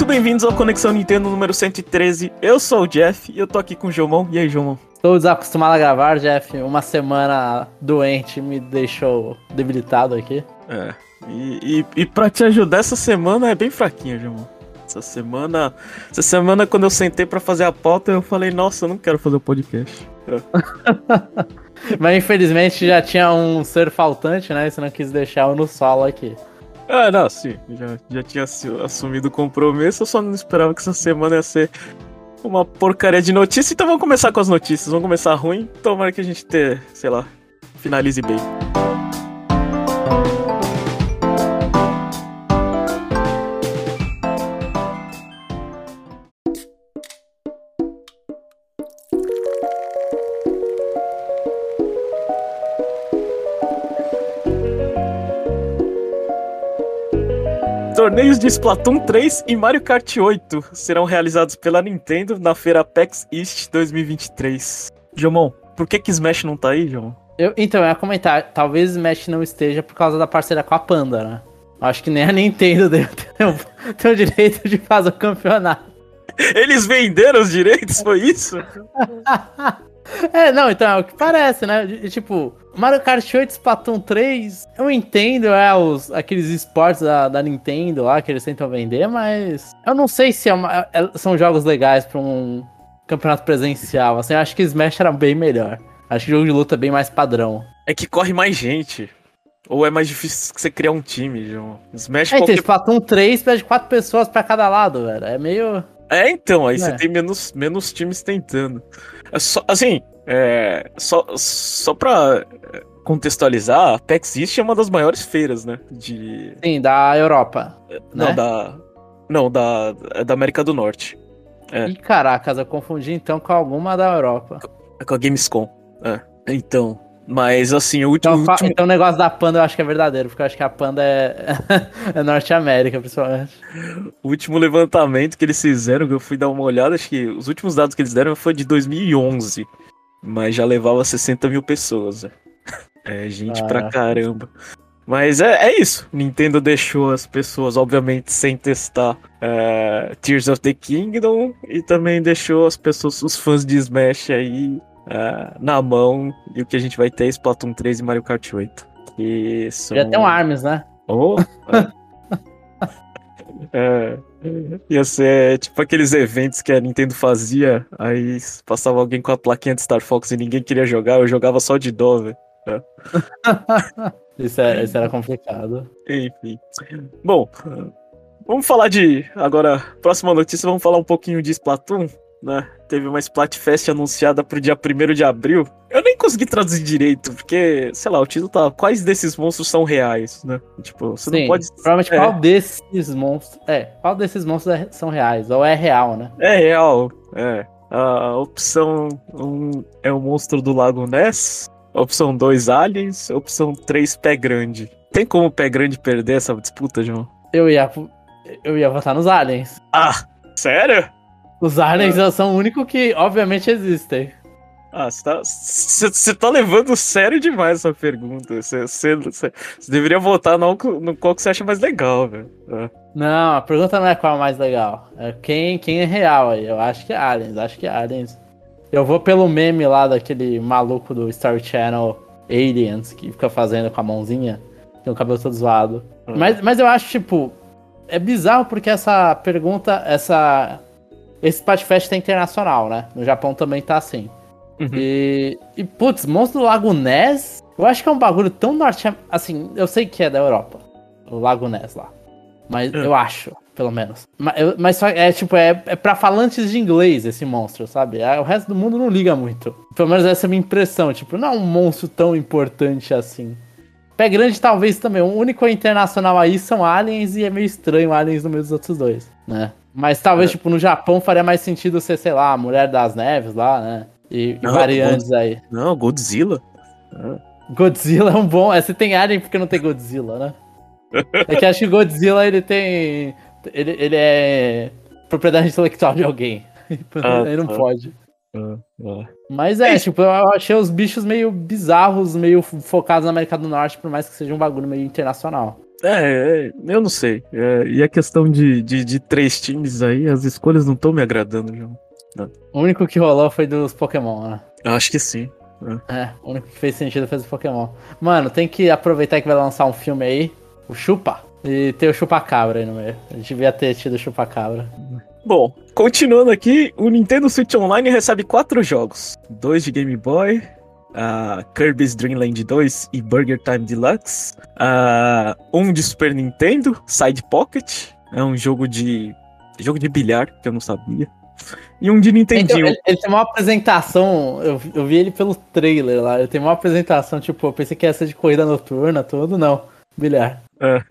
Muito bem-vindos ao Conexão Nintendo número 113. Eu sou o Jeff e eu tô aqui com o Jomon. E aí, Jomon? Estou desacostumado a gravar, Jeff. Uma semana doente me deixou debilitado aqui. É. E, e, e pra te ajudar, essa semana é bem fraquinha, Jomon. Essa semana. Essa semana, quando eu sentei para fazer a pauta, eu falei, nossa, eu não quero fazer o podcast. É. Mas infelizmente já tinha um ser faltante, né? Você não quis deixar eu no solo aqui. Ah, não, sim. Já, já tinha assumido o compromisso, eu só não esperava que essa semana ia ser uma porcaria de notícia. Então vamos começar com as notícias. Vamos começar ruim. Tomara que a gente ter, sei lá, finalize bem. Torneios de Splatoon 3 e Mario Kart 8 serão realizados pela Nintendo na feira PAX East 2023. Jomon, por que que Smash não tá aí, Jomon? Eu, então, eu ia comentar, talvez Smash não esteja por causa da parceria com a Panda, né? Acho que nem a Nintendo tem, tem o direito de fazer o campeonato. Eles venderam os direitos, foi isso? É, não, então é o que parece, né? tipo, Mario Kart 8 Splatoon 3, eu entendo, é, os, aqueles esportes da, da Nintendo lá que eles tentam vender, mas eu não sei se é uma, é, são jogos legais pra um campeonato presencial. Assim, eu acho que Smash era bem melhor. Acho que o jogo de luta é bem mais padrão. É que corre mais gente. Ou é mais difícil você criar um time, João? Smash é, qualquer... então, Splatoon 3 pede 4 pessoas pra cada lado, velho. É meio. É, então, aí é. você tem menos, menos times tentando. É só, assim, é, só, só pra contextualizar, a PAX East é uma das maiores feiras, né? De... Sim, da Europa. Não, né? da. Não, da, da América do Norte. É. Ih, caracas, eu confundi então com alguma da Europa. Com a Gamescom. É. Então. Mas assim, o último. Então, último... então o negócio da Panda eu acho que é verdadeiro, porque eu acho que a Panda é, é Norte América, principalmente. O último levantamento que eles fizeram, que eu fui dar uma olhada, acho que os últimos dados que eles deram foi de 2011. Mas já levava 60 mil pessoas. Né? É gente ah. pra caramba. Mas é, é isso. Nintendo deixou as pessoas, obviamente, sem testar é, Tears of the Kingdom. E também deixou as pessoas, os fãs de Smash aí uh, na mão. E o que a gente vai ter é Splatoon 3 e Mario Kart 8. Que são... Já tem um Arms, né? Oh, é. Ia ser tipo aqueles eventos que a Nintendo fazia, aí passava alguém com a plaquinha de Star Fox e ninguém queria jogar, eu jogava só de dó, velho. É. isso, é, isso era complicado. Enfim. Bom, vamos falar de. Agora, próxima notícia, vamos falar um pouquinho de Splatoon né? Teve uma Splatfest anunciada pro dia 1 de abril. Eu nem consegui traduzir direito, porque, sei lá, o título tá. Quais desses monstros são reais, né? Tipo, você Sim, não pode. Provavelmente é. qual desses monstros. É, qual desses monstros é, são reais? Ou é real, né? É real, é. A opção 1 um é o monstro do Lago Ness. Opção 2, aliens. Opção 3, pé grande. Tem como o pé grande perder essa disputa, João? Eu ia. Eu ia votar nos aliens. Ah, sério? Os aliens ah. são o único que, obviamente, existem. Ah, você tá, tá levando sério demais essa pergunta. Você deveria votar no, no qual que você acha mais legal, velho. Ah. Não, a pergunta não é qual é mais legal. É quem, quem é real aí. Eu acho que é Aliens, acho que é Aliens. Eu vou pelo meme lá daquele maluco do Star Channel Aliens, que fica fazendo com a mãozinha. Tem o cabelo todo zoado. Hum. Mas, mas eu acho, tipo, é bizarro porque essa pergunta, essa esse Splatfest é internacional, né? No Japão também tá assim. Uhum. E, e, putz, Monstro do Lago Ness, eu acho que é um bagulho tão norte... Assim, eu sei que é da Europa, o Lago Ness lá. Mas uhum. eu acho, pelo menos. Mas, eu, mas só é tipo, é, é pra falantes de inglês esse monstro, sabe? É, o resto do mundo não liga muito. Pelo menos essa é a minha impressão. Tipo, não é um monstro tão importante assim. Pé grande, talvez também. O único internacional aí são aliens e é meio estranho aliens no meio dos outros dois, né? Mas talvez, é. tipo, no Japão faria mais sentido ser, sei lá, a Mulher das Neves lá, né? E, não, variantes God... aí. Não, Godzilla. Godzilla é um bom. É, você tem Alien porque não tem Godzilla, né? É que acho que Godzilla ele tem. Ele, ele é propriedade intelectual de alguém. Ah, ele não tá. pode. Ah, ah. Mas é, é tipo, eu achei os bichos meio bizarros, meio focados na América do Norte, por mais que seja um bagulho meio internacional. É, é, eu não sei. É, e a questão de, de, de, três times aí, as escolhas não estão me agradando, João. O único que rolou foi dos Pokémon, né? Eu acho que sim. É. é, o único que fez sentido foi os Pokémon. Mano, tem que aproveitar que vai lançar um filme aí, o Chupa, e ter o Chupa-Cabra aí no meio. A gente devia ter tido o Chupa-Cabra. Bom, continuando aqui, o Nintendo Switch Online recebe quatro jogos: dois de Game Boy, uh, Kirby's Dream Land 2 e Burger Time Deluxe, uh, um de Super Nintendo, Side Pocket, é um jogo de jogo de bilhar que eu não sabia. E um de Nintendinho. Então, ele, ele, tem uma apresentação, eu, eu vi ele pelo trailer lá, ele tem uma apresentação, tipo, eu pensei que ia ser de corrida noturna, tudo, não, bilhar. É.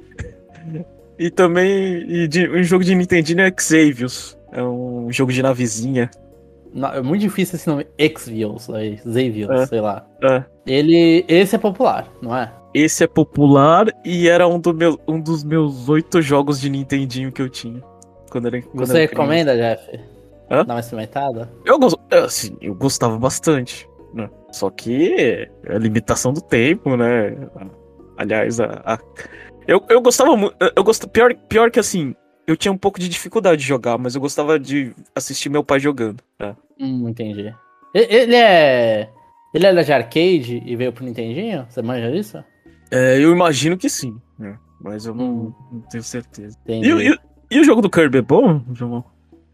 E também e de, um jogo de Nintendinho é Xavius. É um jogo de navezinha. Não, é muito difícil esse nome. Xavius, aí, Xavius, é. sei lá. É. Ele. Esse é popular, não é? Esse é popular e era um, do meu, um dos meus oito jogos de Nintendinho que eu tinha. Quando era, quando Você recomenda, Jeff? Hã? Dar uma experimentada? Eu, assim, eu gostava bastante. Né? Só que é a limitação do tempo, né? Aliás, a, a eu, eu gostava muito. Eu gosto, pior, pior que assim, eu tinha um pouco de dificuldade de jogar, mas eu gostava de assistir meu pai jogando. Tá? Hum, entendi. Ele é. Ele era de arcade e veio pro Nintendinho? Você manja disso? É, eu imagino que sim, né? Mas eu não, hum. não tenho certeza. E, e, e, o jogo do Kirby é bom, João?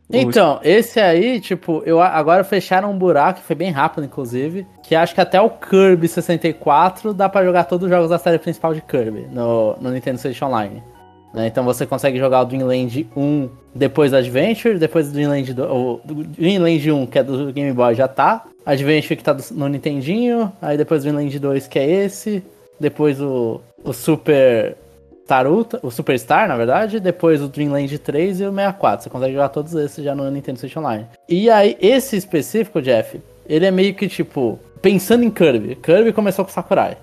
Então, esse aí, tipo, eu agora fecharam um buraco, foi bem rápido, inclusive, que acho que até o Kirby 64 dá para jogar todos os jogos da série principal de Kirby no, no Nintendo Switch Online. Né? Então você consegue jogar o Dreamland 1 depois do Adventure, depois do Dreamland 2, o Dreamland 1, que é do Game Boy, já tá. Adventure que tá no Nintendinho, aí depois o Dreamland 2, que é esse, depois o, o Super Taruta, o Superstar, na verdade, depois o Dreamland 3 e o 64. Você consegue jogar todos esses já no Nintendo Switch Online. E aí, esse específico, Jeff, ele é meio que tipo, pensando em Kirby. Kirby começou com Sakurai.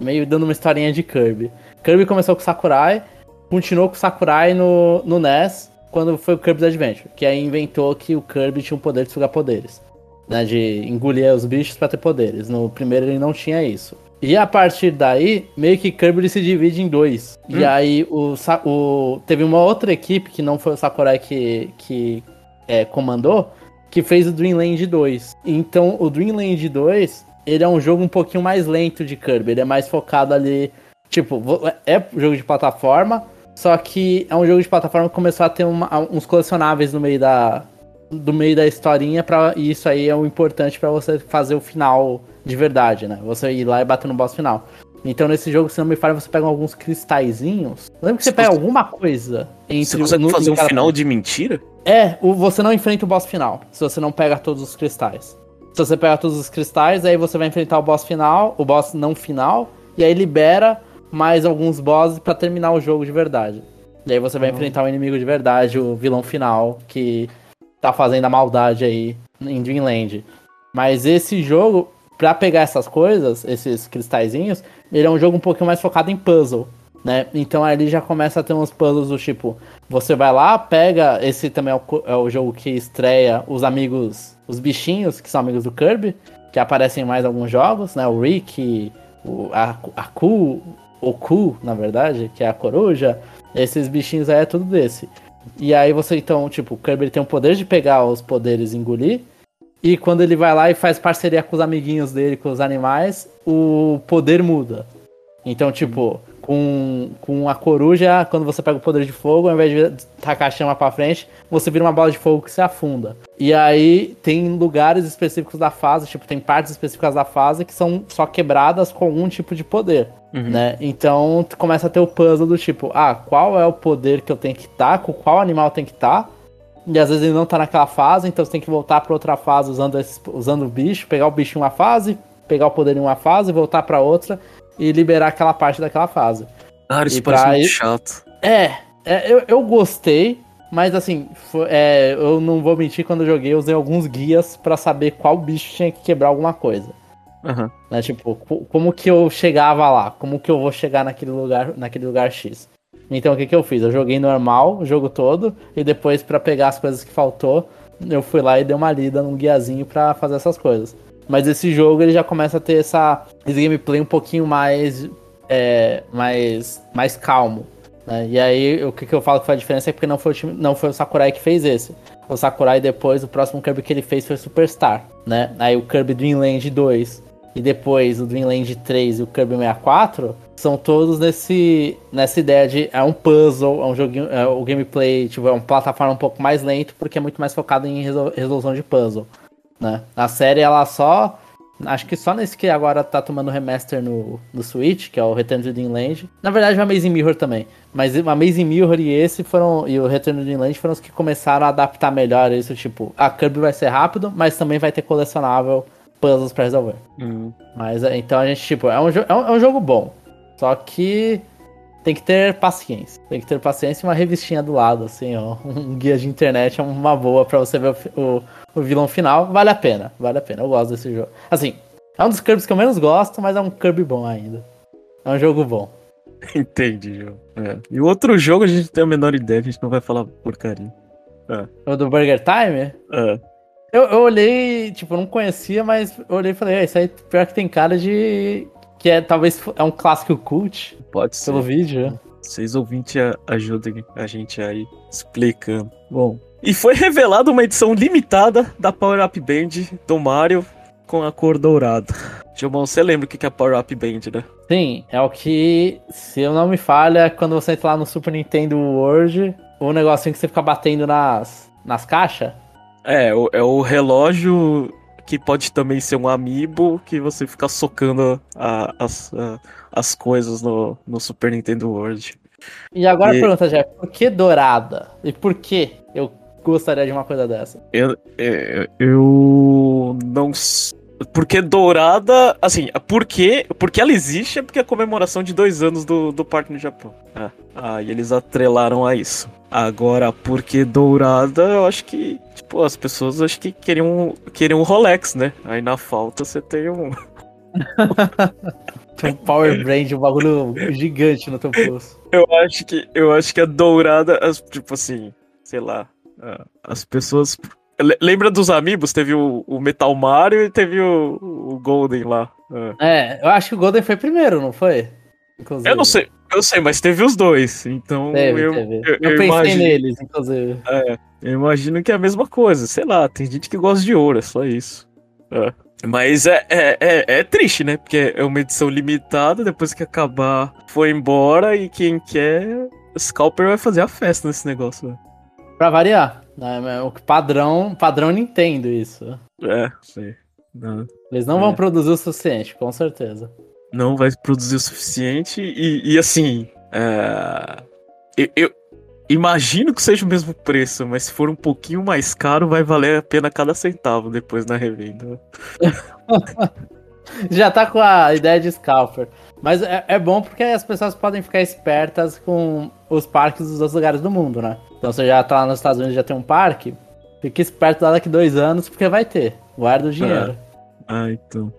Meio dando uma historinha de Kirby. Kirby começou com Sakurai, continuou com Sakurai no, no NES, quando foi o Kirby's Adventure. Que aí inventou que o Kirby tinha o poder de sugar poderes. Né, de engolir os bichos para ter poderes. No primeiro ele não tinha isso. E a partir daí, meio que Kirby se divide em dois. Hum. E aí o, o, teve uma outra equipe, que não foi o Sakurai que, que é, comandou, que fez o Dreamland 2. Então o Dreamland 2, ele é um jogo um pouquinho mais lento de Kirby. Ele é mais focado ali. Tipo, é jogo de plataforma, só que é um jogo de plataforma que começou a ter uma, uns colecionáveis no meio da, do meio da historinha, pra, e isso aí é o importante para você fazer o final de verdade, né? Você ir lá e bater no boss final. Então nesse jogo, se não me falha, você pega alguns cristalzinhos. Lembra que você, você pega alguma coisa entre Você consegue no, fazer um final de mentira? É, o, você não enfrenta o boss final, se você não pega todos os cristais. Se você pega todos os cristais, aí você vai enfrentar o boss final, o boss não final, e aí libera mais alguns bosses para terminar o jogo de verdade. E aí você vai uhum. enfrentar o inimigo de verdade, o vilão final, que tá fazendo a maldade aí em Dreamland. Mas esse jogo, para pegar essas coisas, esses cristalzinhos, ele é um jogo um pouquinho mais focado em puzzle, né? Então ali já começa a ter uns puzzles do tipo, você vai lá, pega, esse também é o, é o jogo que estreia os amigos, os bichinhos que são amigos do Kirby, que aparecem em mais alguns jogos, né? O Rick, o, a, a Ku, o Ku, na verdade, que é a coruja, esses bichinhos aí é tudo desse. E aí você então, tipo, o Kirby tem o poder de pegar os poderes e engolir, e quando ele vai lá e faz parceria com os amiguinhos dele, com os animais, o poder muda. Então, tipo, com, com a coruja, quando você pega o poder de fogo, ao invés de tacar a chama pra frente, você vira uma bola de fogo que se afunda. E aí tem lugares específicos da fase, tipo, tem partes específicas da fase que são só quebradas com algum tipo de poder. Uhum. Né? Então começa a ter o puzzle do tipo, ah, qual é o poder que eu tenho que estar, com qual animal tem que estar, e às vezes ele não tá naquela fase, então você tem que voltar para outra fase usando, esse, usando o bicho, pegar o bicho em uma fase, pegar o poder em uma fase, voltar para outra e liberar aquela parte daquela fase. Cara, isso e parece muito chato. É, é eu, eu gostei, mas assim, foi, é, eu não vou mentir, quando eu joguei, eu usei alguns guias para saber qual bicho tinha que quebrar alguma coisa. Uhum. Né, tipo, como que eu chegava lá? Como que eu vou chegar naquele lugar, naquele lugar X? Então o que, que eu fiz? Eu joguei normal o jogo todo e depois para pegar as coisas que faltou, eu fui lá e dei uma lida num guiazinho para fazer essas coisas. Mas esse jogo ele já começa a ter essa esse gameplay um pouquinho mais é, mais mais calmo, Né? E aí, o que, que eu falo que foi a diferença é porque não foi, o time, não foi o Sakurai que fez esse. O Sakurai depois, o próximo Kirby que ele fez foi Superstar, né? Aí o Kirby Dreamland 2 e depois o Dreamland 3 e o Kirby 64 são todos nesse, nessa ideia de é um puzzle, é um joguinho, é, o gameplay tipo, é uma plataforma um pouco mais lento porque é muito mais focado em resolução de puzzle, né? A série ela só Acho que só nesse que agora tá tomando remaster no, no Switch, que é o Return to Dreamland. Na verdade, o Amazing Mirror também. Mas o Amazing Mirror e esse foram. E o Return to Dreamland foram os que começaram a adaptar melhor isso. Tipo, a Kirby vai ser rápido, mas também vai ter colecionável puzzles pra resolver. Uhum. Mas é, então a gente, tipo, é um, é um, é um jogo bom. Só que tem que ter paciência. Tem que ter paciência e uma revistinha do lado, assim, ó. Um guia de internet é uma boa para você ver o, o, o vilão final, vale a pena. Vale a pena. Eu gosto desse jogo. Assim, é um dos Kirby's que eu menos gosto, mas é um Kirby bom ainda. É um jogo bom. Entendi. É. E o outro jogo a gente tem a menor ideia, a gente não vai falar porcaria. É. O do Burger Time? É. Eu, eu olhei, tipo, eu não conhecia, mas eu olhei e falei, isso aí pior que tem cara de. Que é talvez é um clássico cult. Pode ser. Pelo vídeo. Vocês ouvintes ajudem a gente aí explicando. Bom, e foi revelada uma edição limitada da Power Up Band do Mario com a cor dourada. Gilmão, você lembra o que é a Power Up Band, né? Sim, é o que, se eu não me falha, quando você entra lá no Super Nintendo World, o negocinho que você fica batendo nas, nas caixas. É, é o relógio que pode também ser um amiibo que você fica socando a, as, a, as coisas no, no Super Nintendo World. E agora e... a pergunta, Jeff, por que dourada? E por que eu gostaria de uma coisa dessa? Eu, eu, eu não porque dourada, assim, porque, porque ela existe é porque é a comemoração de dois anos do, do parque no Japão. Ah, ah, e eles atrelaram a isso. Agora, porque dourada, eu acho que, tipo, as pessoas acho que queriam, queriam um Rolex, né? Aí na falta você tem um. tem um Power Brand, um bagulho gigante no teu pulso. Eu acho que, eu acho que a dourada, tipo assim, sei lá, as pessoas. Lembra dos amigos? Teve o, o, Metal Mario e teve o, o Golden lá. É. é. eu acho que o Golden foi primeiro, não foi? Inclusive. Eu não sei, eu sei, mas teve os dois. Então teve, eu, teve. eu, eu, eu pensei imagino, neles, inclusive. É, eu imagino que é a mesma coisa. Sei lá, tem gente que gosta de ouro, é só isso. É. Mas é, é, é, é, triste, né? Porque é uma edição limitada, depois que acabar, foi embora e quem quer, Scalper vai fazer a festa nesse negócio. Né? Pra variar. Né? O padrão, padrão Nintendo, isso. É, sei. Não. Eles não é. vão produzir o suficiente, com certeza. Não vai produzir o suficiente e, e assim. É... Eu, eu, imagino que seja o mesmo preço, mas se for um pouquinho mais caro, vai valer a pena cada centavo depois na revenda. Já tá com a ideia de scalper. Mas é, é, bom porque as pessoas podem ficar espertas com os parques dos outros lugares do mundo, né? Então você já tá lá nos Estados Unidos já tem um parque, fique esperto lá daqui dois anos, porque vai ter. Guarda o dinheiro. É. Ah, então.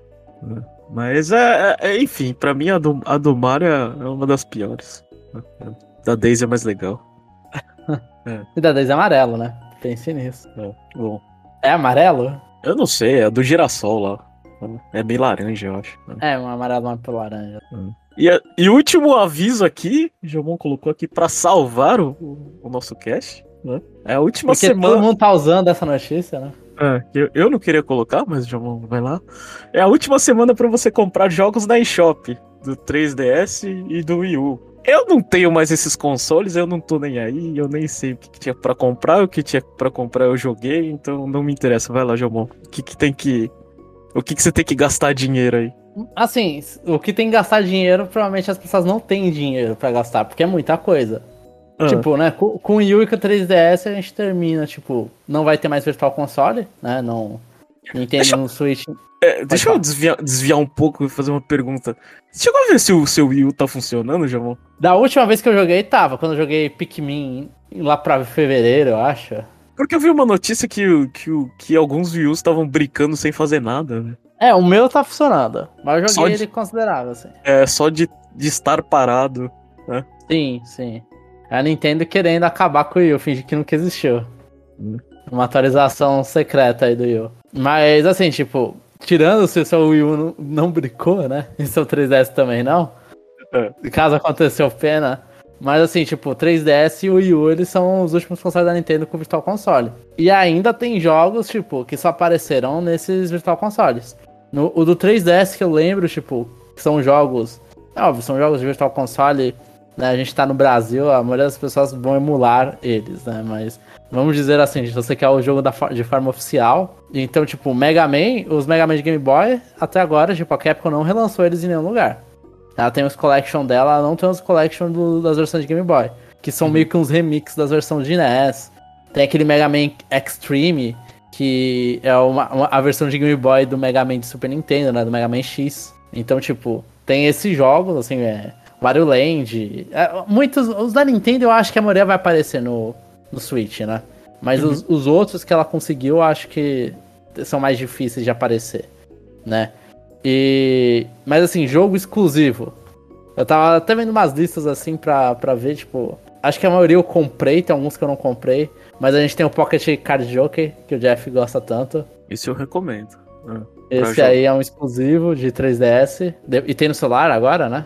É. Mas é, é, é enfim, pra mim a do, a do Mario é, é uma das piores. Da Daisy é mais legal. e da Daisy é amarelo, né? Pense nisso. É, bom. É amarelo? Eu não sei, é do girassol lá. É bem laranja, eu acho. É, um amarelo mais pro laranja. E, e último aviso aqui, o Jomon colocou aqui para salvar o, o, nosso cast. Né? É a última Porque semana. Todo mundo tá usando essa notícia, né? É, eu, eu não queria colocar, mas o Jomon vai lá. É a última semana para você comprar jogos na eShop do 3DS e do Wii U. Eu não tenho mais esses consoles, eu não tô nem aí, eu nem sei o que, que tinha para comprar, o que tinha para comprar eu joguei, então não me interessa. Vai lá, Jomon. O que, que tem que o que, que você tem que gastar dinheiro aí? Assim, o que tem que gastar dinheiro, provavelmente as pessoas não têm dinheiro para gastar, porque é muita coisa. Ah. Tipo, né, com, com o Wii U 3DS a gente termina, tipo, não vai ter mais Virtual Console, né, não... Nintendo deixa, no Switch... É, deixa eu desviar, desviar um pouco e fazer uma pergunta. Você chegou a ver se o seu Wii U tá funcionando, Jamon? Da última vez que eu joguei, tava. Quando eu joguei Pikmin lá pra fevereiro, eu acho. Porque eu vi uma notícia que, que, que alguns views estavam brincando sem fazer nada, né? É, o meu tá funcionando. Mas eu joguei de, ele considerável, assim. É, só de, de estar parado, né? Sim, sim. É a Nintendo querendo acabar com o Wii U, fingir que nunca existiu. Hum. Uma atualização secreta aí do Wii U. Mas, assim, tipo, tirando se o seu Wii U não, não brincou, né? E seu 3DS também não. É. Caso aconteceu pena, Mas assim, tipo, 3DS e o Wii U, eles são os últimos consoles da Nintendo com Virtual Console. E ainda tem jogos, tipo, que só aparecerão nesses Virtual Consoles. No, o do 3DS que eu lembro, tipo, que são jogos. É óbvio, são jogos de Virtual Console. Né, a gente tá no Brasil, a maioria das pessoas vão emular eles, né? Mas vamos dizer assim, se você quer o jogo da, de forma oficial. Então, tipo, Mega Man, os Mega Man de Game Boy, até agora, tipo, a Capcom não relançou eles em nenhum lugar. Ela tem os collection dela, ela não tem os collection do, das versões de Game Boy. Que são uhum. meio que uns remix das versões de NES. Tem aquele Mega Man Extreme, que é uma, uma, a versão de Game Boy do Mega Man de Super Nintendo, né? Do Mega Man X. Então, tipo, tem esses jogos, assim, é. Mario Land. É, muitos. Os da Nintendo eu acho que a maioria vai aparecer no, no Switch, né? Mas uhum. os, os outros que ela conseguiu, eu acho que são mais difíceis de aparecer, né? E. Mas assim, jogo exclusivo. Eu tava até vendo umas listas assim pra, pra ver, tipo. Acho que a maioria eu comprei, tem alguns que eu não comprei. Mas a gente tem o Pocket Card Joker, que o Jeff gosta tanto. Isso eu recomendo. Né? Esse aí é um exclusivo de 3DS. E tem no celular agora, né?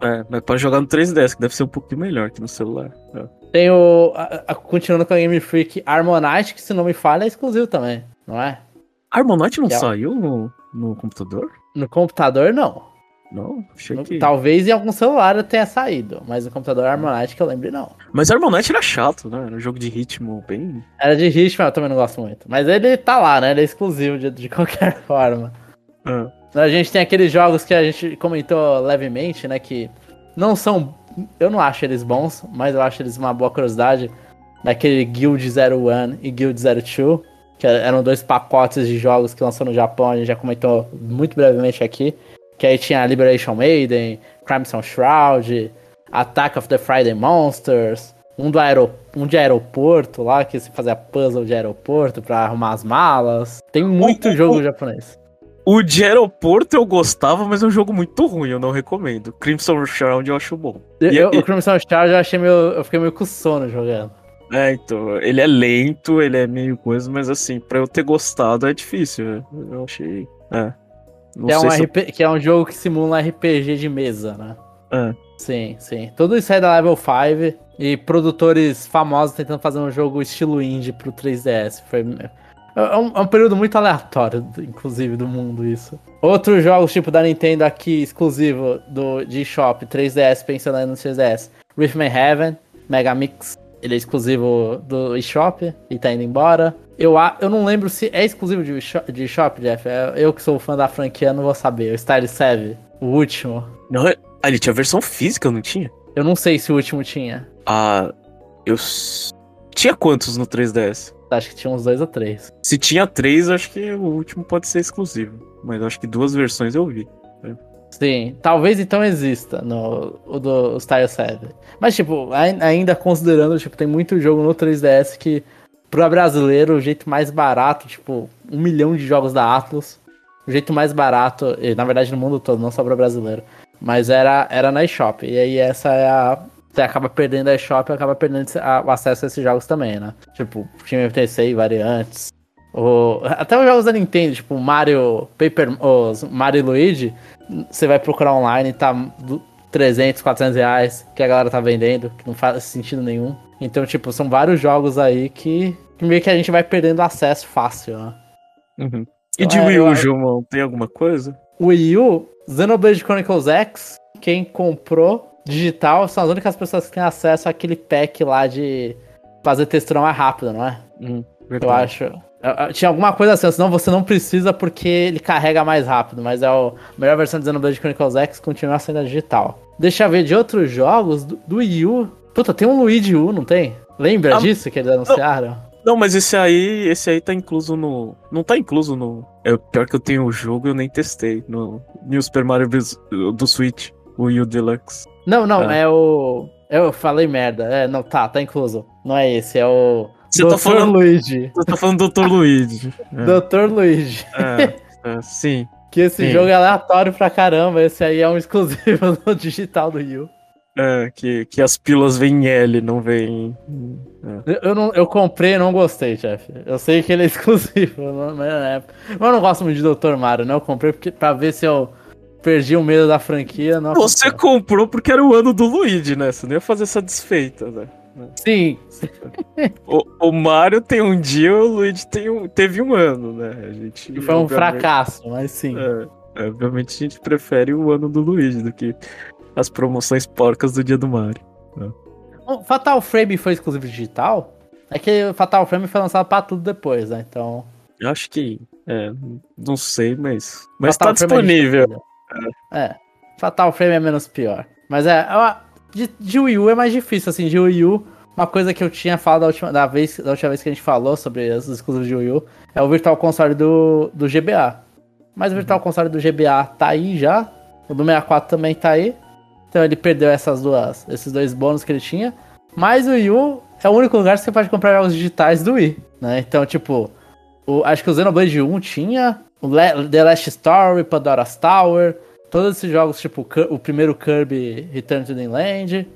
É, mas pode jogar no 3DS, que deve ser um pouquinho melhor que no celular. É. Tem o. A, a, continuando com a Game Freak, Harmonite, que se não me falha é exclusivo também, não é? Harmonite não é saiu no, no computador? No computador, não. Não? Achei que... Talvez em algum celular tenha saído, mas no computador Harmonite que eu lembre, não. Mas Harmonite era chato, né? Era um jogo de ritmo bem... Era de ritmo, eu também não gosto muito. Mas ele tá lá, né? Ele é exclusivo de, de qualquer forma. Ah. A gente tem aqueles jogos que a gente comentou levemente, né? Que não são... Eu não acho eles bons, mas eu acho eles uma boa curiosidade. Daquele Guild 01 e Guild 02 que eram dois pacotes de jogos que lançou no Japão, a gente já comentou muito brevemente aqui. Que aí tinha Liberation Maiden, Crimson Shroud, Attack of the Friday Monsters, um, do aerop um de aeroporto lá, que se fazia puzzle de aeroporto pra arrumar as malas. Tem muito o, jogo o, japonês. O de aeroporto eu gostava, mas é um jogo muito ruim, eu não recomendo. Crimson Shroud eu acho bom. Eu, e, o Crimson Shroud eu achei meio. Eu fiquei meio com sono jogando. É, então, ele é lento, ele é meio coisa, mas assim, pra eu ter gostado é difícil, né? Eu achei. É. Que é, um RP, eu... que é um jogo que simula RPG de mesa, né? É. Sim, sim. Tudo isso é da Level 5 e produtores famosos tentando fazer um jogo estilo indie pro 3DS. Foi. É um, é um período muito aleatório, inclusive, do mundo isso. Outros jogos, tipo da Nintendo aqui, exclusivo do, de shop 3DS, pensando no 3DS. Rhythm Heaven, Mega Mix ele é exclusivo do eShop e tá indo embora. Eu, eu não lembro se é exclusivo de, de eShop, Jeff. É, eu que sou fã da franquia não vou saber. O Style 7, o último. Não, ele tinha versão física, não tinha? Eu não sei se o último tinha. Ah, eu. Tinha quantos no 3DS? Acho que tinha uns dois ou três. Se tinha três, acho que o último pode ser exclusivo. Mas acho que duas versões eu vi. Sim, talvez então exista no o do Style 7. Mas, tipo, ainda considerando, tipo, tem muito jogo no 3DS que, pro brasileiro, o jeito mais barato, tipo, um milhão de jogos da Atlas, o jeito mais barato, na verdade no mundo todo, não só pro brasileiro, mas era, era na eShop. E aí essa é a. Você acaba perdendo a eShop e acaba perdendo o acesso a esses jogos também, né? Tipo, time MTC e variantes. O, até os jogos da Nintendo, tipo Mario Paper, os Mario Luigi, você vai procurar online e tá 300, 400 reais que a galera tá vendendo, que não faz sentido nenhum. Então, tipo, são vários jogos aí que, que meio que a gente vai perdendo acesso fácil, né? Uhum. E de então, Wii U, João, tem alguma coisa? Wii U, Xenoblade Chronicles X, quem comprou digital são as únicas pessoas que têm acesso àquele pack lá de fazer textura mais rápida, não é? Uhum, eu acho. Tinha alguma coisa assim, senão você não precisa porque ele carrega mais rápido, mas é a melhor versão de Xenoblade Chronicles X continua sendo digital. Deixa eu ver de outros jogos do, do Wii U. Puta, tem um Luigi U, não tem? Lembra ah, disso que eles anunciaram? Não, não, mas esse aí, esse aí tá incluso no. Não tá incluso no. É pior que eu tenho o jogo e eu nem testei. No New Super Mario Bros. do Switch, o Wii U Deluxe. Não, não, é, é o. Eu falei merda. É, não, tá, tá incluso. Não é esse, é o. Você tá falando Luigi. Você tá falando Dr. Luigi. É. Dr. Luigi. É, é, sim. Que esse sim. jogo é aleatório pra caramba. Esse aí é um exclusivo no digital do Yu. É, que, que as pilas vêm em L, não vêm. É. Eu, não, eu comprei e não gostei, chefe. Eu sei que ele é exclusivo, mas, é, mas eu não gosto muito de Dr. Mario, né? Eu comprei porque, pra ver se eu perdi o medo da franquia. Não Você comprou porque era o ano do Luigi, né? Você não ia fazer essa desfeita, né? Sim. O, o Mario tem um dia, o Luigi tem um, teve um ano, né? A gente, e foi um fracasso, mas sim. É, obviamente a gente prefere o ano do Luigi do que as promoções porcas do dia do Mario. Né? O Fatal Frame foi exclusivo digital? É que o Fatal Frame foi lançado pra tudo depois, né? Então. Eu acho que. É, não sei, mas. Mas Fatal tá é disponível. É, é. Fatal Frame é menos pior. Mas é. De, de Wii U é mais difícil, assim. De Wii U, uma coisa que eu tinha falado da última, da vez, da última vez que a gente falou sobre os exclusivos de Wii U é o Virtual Console do, do GBA. Mas o Virtual uhum. Console do GBA tá aí já. O do 64 também tá aí. Então ele perdeu essas duas, esses dois bônus que ele tinha. Mas o Wii U é o único lugar que você pode comprar jogos digitais do Wii, né? Então, tipo, o, acho que o Xenoblade 1 tinha, o Le The Last Story, Pandora's Tower, todos esses jogos, tipo, o primeiro Kirby Return to the Land,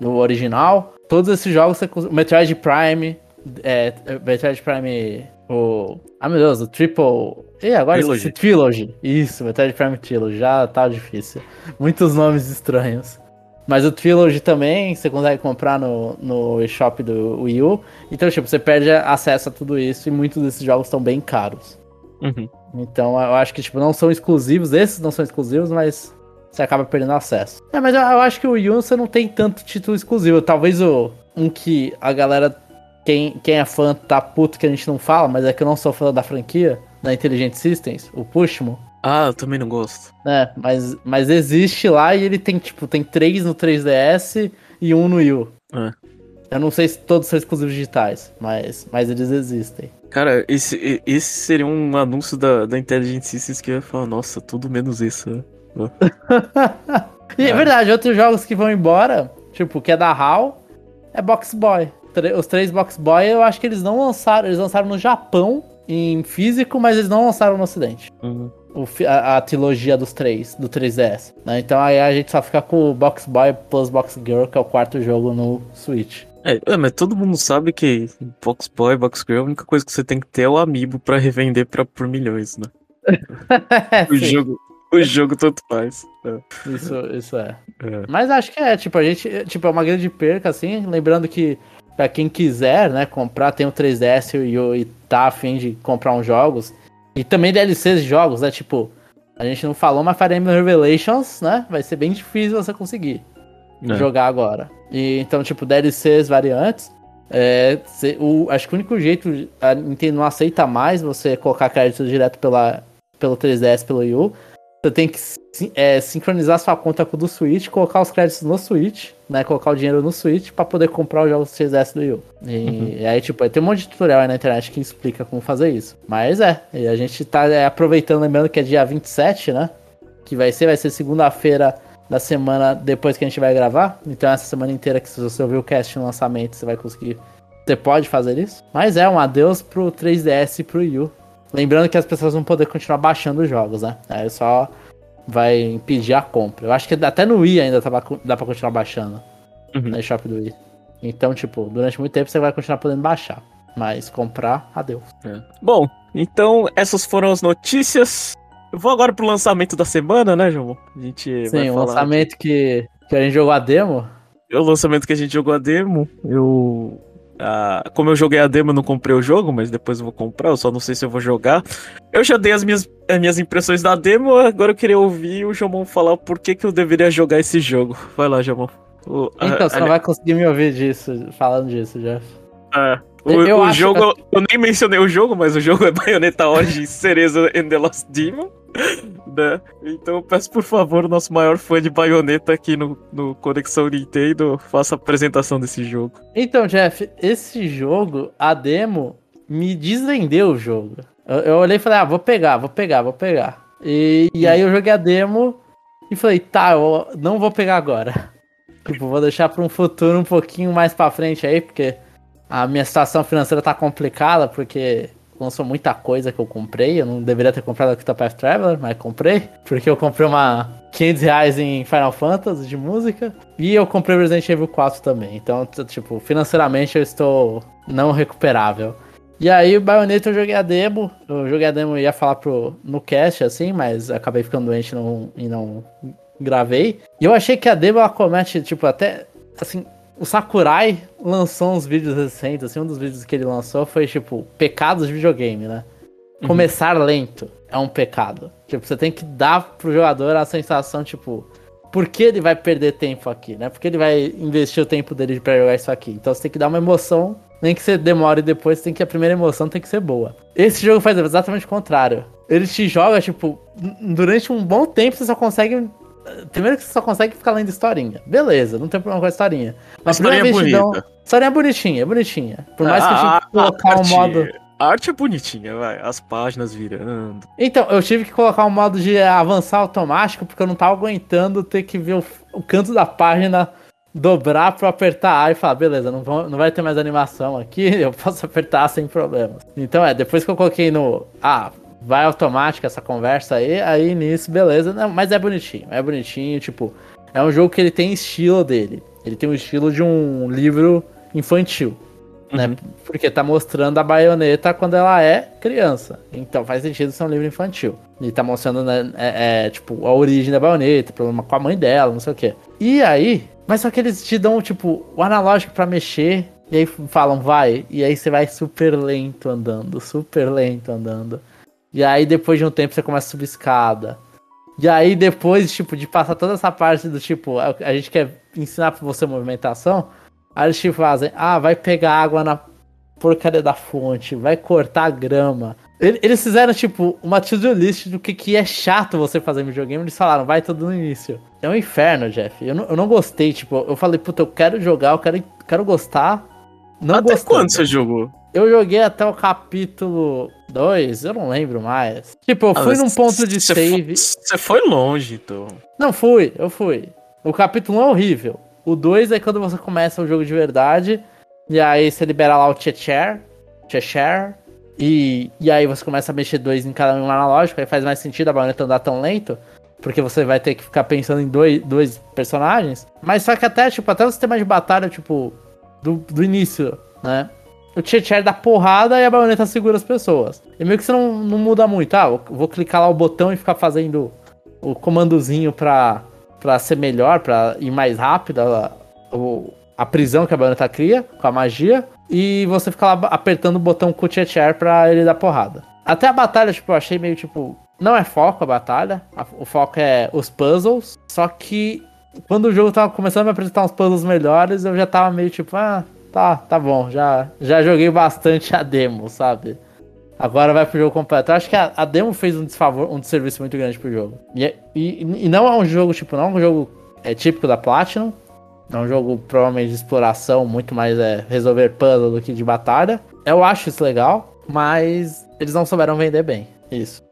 o original, todos esses jogos, você, o Metroid Prime, é, Metroid Prime, o... Ah, meu Deus, o Triple... E agora Trilogy. Trilogy. Isso, Metroid Prime Trilogy, já tá difícil. Muitos nomes estranhos. Mas o Trilogy também você consegue comprar no, no eShop do Wii U. Então, tipo, você perde acesso a tudo isso e muitos desses jogos estão bem caros. Uhum. Então, eu acho que, tipo, não são exclusivos. Esses não são exclusivos, mas você acaba perdendo acesso. É, mas eu, eu acho que o você não tem tanto título exclusivo. Talvez o um que a galera, quem, quem é fã, tá puto que a gente não fala, mas é que eu não sou fã da franquia, da Intelligent Systems, o Pushmo. Ah, eu também não gosto. É, mas, mas existe lá e ele tem, tipo, tem três no 3DS e um no Wii U. É. Eu não sei se todos são exclusivos digitais, mas, mas eles existem. Cara, esse, esse seria um anúncio da, da Intelligent Systems que eu ia falar, nossa, tudo menos isso, né? e é. é verdade, outros jogos que vão embora, tipo, que é da HAL, é Box Boy. Os três Box Boy, eu acho que eles não lançaram, eles lançaram no Japão em físico, mas eles não lançaram no ocidente. Uhum o, a, a, trilogia dos três, do 3DS. Né? Então aí a gente só fica com o Box Boy plus Box Girl, que é o quarto jogo no Switch. É, é, mas todo mundo sabe que Box Boy, Box Girl, a única coisa que você tem que ter é o amiibo pra revender pra, por milhões, né? o, jogo, o jogo tanto faz. É. Isso, isso é. é. Mas acho que é, tipo, a gente, tipo, é uma grande perca, assim, lembrando que pra quem quiser, né, comprar, tem o 3DS e, e tá afim de comprar uns jogos, e também DLCs de jogos, né? Tipo, a gente não falou, mas Fire Emblem Revelations, né? Vai ser bem difícil você conseguir é. jogar agora. E então, tipo, DLCs variantes. É, o, acho que o único jeito, a Nintendo não aceita mais você colocar crédito direto pela, pelo 3DS, pelo Wii U. Você tem que é, sincronizar sua conta com o do Switch, colocar os créditos no Switch, né? Colocar o dinheiro no Switch para poder comprar os jogos 3DS do Wii U. E, uhum. aí, tipo, tem um monte de tutorial aí na internet que explica como fazer isso. Mas é, a gente tá é, aproveitando, lembrando que é dia 27, né? Que vai ser, vai ser segunda-feira da semana depois que a gente vai gravar. Então essa semana inteira que se você ouvir o cast no lançamento, você vai conseguir. Você pode fazer isso. Mas é um adeus pro 3DS e pro Wii U. Lembrando que as pessoas vão poder continuar baixando os jogos, né? Aí só vai impedir a compra. Eu acho que até no Wii ainda tava, dá pra continuar baixando. Uhum. Na eShop do Wii. Então, tipo, durante muito tempo você vai continuar podendo baixar. Mas comprar, adeus. É. Bom, então essas foram as notícias. Eu vou agora pro lançamento da semana, né, João? A gente Sim, o lançamento que, que a gente jogou a demo. É o lançamento que a gente jogou a demo. Eu ah, como eu joguei a demo, eu não comprei o jogo, mas depois eu vou comprar, eu só não sei se eu vou jogar. Eu já dei as minhas, as minhas impressões da demo, agora eu queria ouvir o Jomon falar por que, que eu deveria jogar esse jogo. Vai lá, Jomon. O, então, a, você a... não vai conseguir me ouvir disso, falando disso, Jeff. É. O, eu, o jogo, que... eu nem mencionei o jogo, mas o jogo é Bayonetta Origins Cereza and the Lost Demon. Né? Então peço por favor nosso maior fã de baioneta aqui no, no Conexão Nintendo faça a apresentação desse jogo. Então, Jeff, esse jogo, a demo, me desvendeu o jogo. Eu, eu olhei e falei, ah, vou pegar, vou pegar, vou pegar. E, e aí eu joguei a demo e falei, tá, eu não vou pegar agora. Tipo, vou deixar para um futuro um pouquinho mais para frente aí, porque a minha situação financeira tá complicada, porque lançou muita coisa que eu comprei. Eu não deveria ter comprado aqui Octopath Traveler, mas comprei. Porque eu comprei uma 500 reais em Final Fantasy de música. E eu comprei Resident Evil 4 também. Então, tipo, financeiramente eu estou não recuperável. E aí o Bayonetta eu joguei a demo. Eu joguei a demo e ia falar pro, no cast, assim, mas acabei ficando doente e não, e não gravei. E eu achei que a demo ela comete, tipo, até. Assim, o Sakurai lançou uns vídeos recentes, assim, um dos vídeos que ele lançou foi, tipo, pecados de videogame, né? Uhum. Começar lento é um pecado. Tipo, você tem que dar pro jogador a sensação, tipo, por que ele vai perder tempo aqui, né? Por que ele vai investir o tempo dele pra jogar isso aqui? Então você tem que dar uma emoção, nem que você demore depois, tem que a primeira emoção tem que ser boa. Esse jogo faz exatamente o contrário. Ele te joga, tipo, durante um bom tempo você só consegue Primeiro que você só consegue ficar lendo historinha. Beleza, não tem problema com a historinha. Mas a é bonita. Historinha é bonitinha, é bonitinha. Por mais que eu tive que colocar um modo. A arte é bonitinha, vai. As páginas virando. Então, eu tive que colocar um modo de avançar automático, porque eu não tava aguentando ter que ver o, o canto da página dobrar pra apertar A e falar, beleza, não, vão, não vai ter mais animação aqui, eu posso apertar sem problemas. Então é, depois que eu coloquei no. Ah, vai automática essa conversa aí, aí nisso, beleza. Não, mas é bonitinho, é bonitinho, tipo, é um jogo que ele tem estilo dele. Ele tem o estilo de um livro infantil. Né? Uhum. Porque tá mostrando a baioneta quando ela é criança. Então faz sentido ser um livro infantil. E tá mostrando, né, é, é, tipo, a origem da baioneta, problema com a mãe dela, não sei o quê. E aí, mas só que eles te dão, tipo, o analógico para mexer. E aí falam, vai. E aí você vai super lento andando, super lento andando. E aí depois de um tempo você começa a subir escada. E aí depois, tipo, de passar toda essa parte do tipo, a gente quer ensinar pra você movimentação, aí eles te fazem, ah, vai pegar água na porcaria da fonte, vai cortar grama. Eles fizeram, tipo, uma to-do list do que, que é chato você fazer videogame. Eles falaram, vai tudo no início. É um inferno, Jeff. Eu não, eu não gostei, tipo, eu falei, puta, eu quero jogar, eu quero, quero gostar. Não Até gostei. quando você jogou? Eu joguei até o capítulo 2, eu não lembro mais. Tipo, eu ah, fui num ponto de save. Você foi longe, então. Não, fui, eu fui. O capítulo 1 é horrível. O 2 é quando você começa o jogo de verdade. E aí você libera lá o Cheshire. Cheshire. E, e aí você começa a mexer dois em cada um analógico. Aí faz mais sentido a baioneta andar tão lento. Porque você vai ter que ficar pensando em dois, dois personagens. Mas só que até, tipo, até o sistema de batalha, tipo, do, do início, né? O Tietchan dá porrada e a baioneta segura as pessoas. E meio que você não, não muda muito. Ah, vou clicar lá o botão e ficar fazendo o comandozinho pra, pra ser melhor, pra ir mais rápido a, a prisão que a baioneta cria com a magia. E você fica lá apertando o botão com o Tietchan pra ele dar porrada. Até a batalha, tipo, eu achei meio tipo. Não é foco a batalha. o foco é os puzzles. Só que quando o jogo tava começando a me apresentar uns puzzles melhores, eu já tava meio tipo, ah, tá, tá bom, já, já joguei bastante a demo, sabe? Agora vai pro jogo completo. Eu acho que a, a demo fez um desfavor, um desserviço muito grande pro jogo. E, e, e não é um jogo, tipo, não é um jogo é, típico da Platinum. É um jogo provavelmente de exploração, muito mais é, resolver puzzle do que de batalha. Eu acho isso legal, mas eles não souberam vender bem. Isso.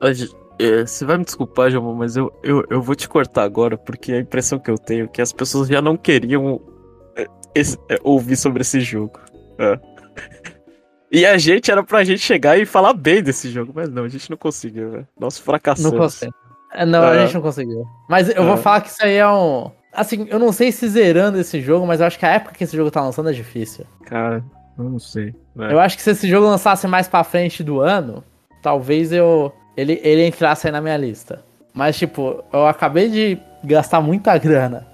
É, você vai me desculpar, João, mas eu, eu, eu vou te cortar agora, porque a impressão que eu tenho é que as pessoas já não queriam esse, é, ouvir sobre esse jogo. É. E a gente era pra gente chegar e falar bem desse jogo, mas não, a gente não conseguiu, velho. Nosso fracassamos. Não conseguiu. É, não, a é. gente não conseguiu. Mas eu vou falar que isso aí é um. Assim, eu não sei se zerando esse jogo, mas eu acho que a época que esse jogo tá lançando é difícil. Cara, eu não sei. Eu acho que se esse jogo lançasse mais pra frente do ano, talvez eu. Ele, ele entrasse aí na minha lista. Mas, tipo, eu acabei de gastar muita grana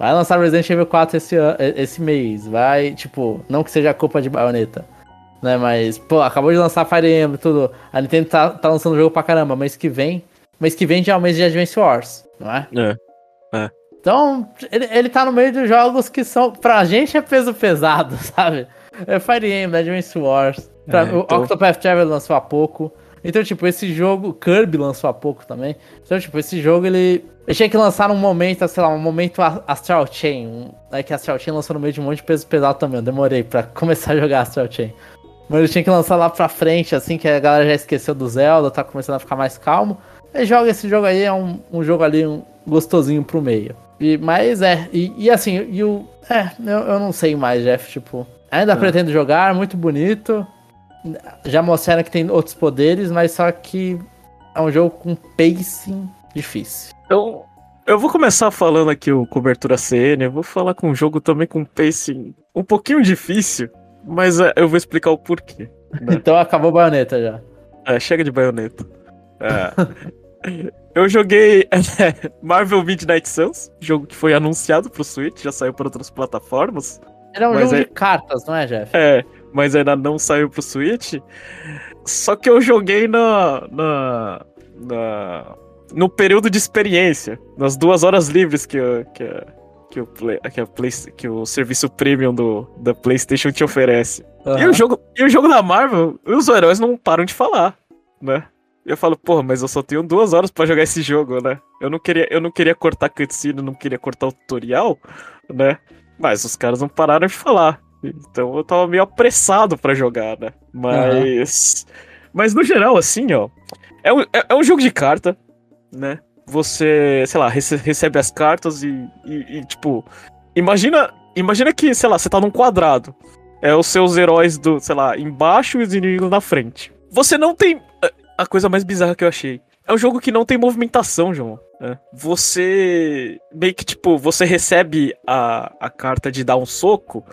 Vai lançar Resident Evil 4 esse, esse mês. Vai, tipo, não que seja culpa de baioneta. Né, mas, pô, acabou de lançar Fire Emblem tudo. A Nintendo tá, tá lançando jogo pra caramba. Mês que vem. Mês que vem já é o mês de Advance Wars, não é? É. é. Então, ele, ele tá no meio de jogos que são. Pra gente é peso pesado, sabe? É Fire Emblem, Advance Wars. Pra, é, então... O Octopath Traveler lançou há pouco. Então, tipo, esse jogo. Kirby lançou há pouco também. Então, tipo, esse jogo ele. Eu tinha que lançar num momento, sei lá, um momento Astral Chain. Um, né, que Astral Chain lançou no meio de um monte de peso pesado também. Eu demorei pra começar a jogar Astral Chain. Mas eu tinha que lançar lá pra frente, assim, que a galera já esqueceu do Zelda, tá começando a ficar mais calmo. E joga esse jogo aí, é um, um jogo ali um gostosinho pro meio. E, mas é, e, e assim, e o. É, eu, eu não sei mais, Jeff, tipo. Ainda é. pretendo jogar, muito bonito já mostraram que tem outros poderes, mas só que é um jogo com pacing difícil. Então, eu vou começar falando aqui o cobertura CN, eu vou falar com um jogo também com pacing um pouquinho difícil, mas é, eu vou explicar o porquê. Né? Então acabou baioneta já. É, chega de baioneta. É. Eu joguei Marvel Midnight Suns, jogo que foi anunciado pro Switch, já saiu para outras plataformas. Era um jogo é... de cartas, não é, Jeff? É, mas ainda não saiu pro Switch. Só que eu joguei na, na, na no período de experiência, nas duas horas livres que, que, que, o, Play, que, a Play, que o serviço premium do, da PlayStation te oferece. Uhum. E, o jogo, e o jogo da Marvel, os heróis não param de falar, né? Eu falo, porra, mas eu só tenho duas horas para jogar esse jogo, né? Eu não queria, eu não queria cortar cutscene, não queria cortar o tutorial, né? Mas os caras não pararam de falar. Então eu tava meio apressado para jogar, né? Mas. Uhum. Mas no geral, assim, ó. É um, é, é um jogo de carta, né? Você, sei lá, rece recebe as cartas e, e, e, tipo. Imagina. Imagina que, sei lá, você tá num quadrado. É os seus heróis do, sei lá, embaixo e os inimigos na frente. Você não tem. A coisa mais bizarra que eu achei. É um jogo que não tem movimentação, João. É. Você. Meio que, tipo, você recebe a, a carta de dar um soco.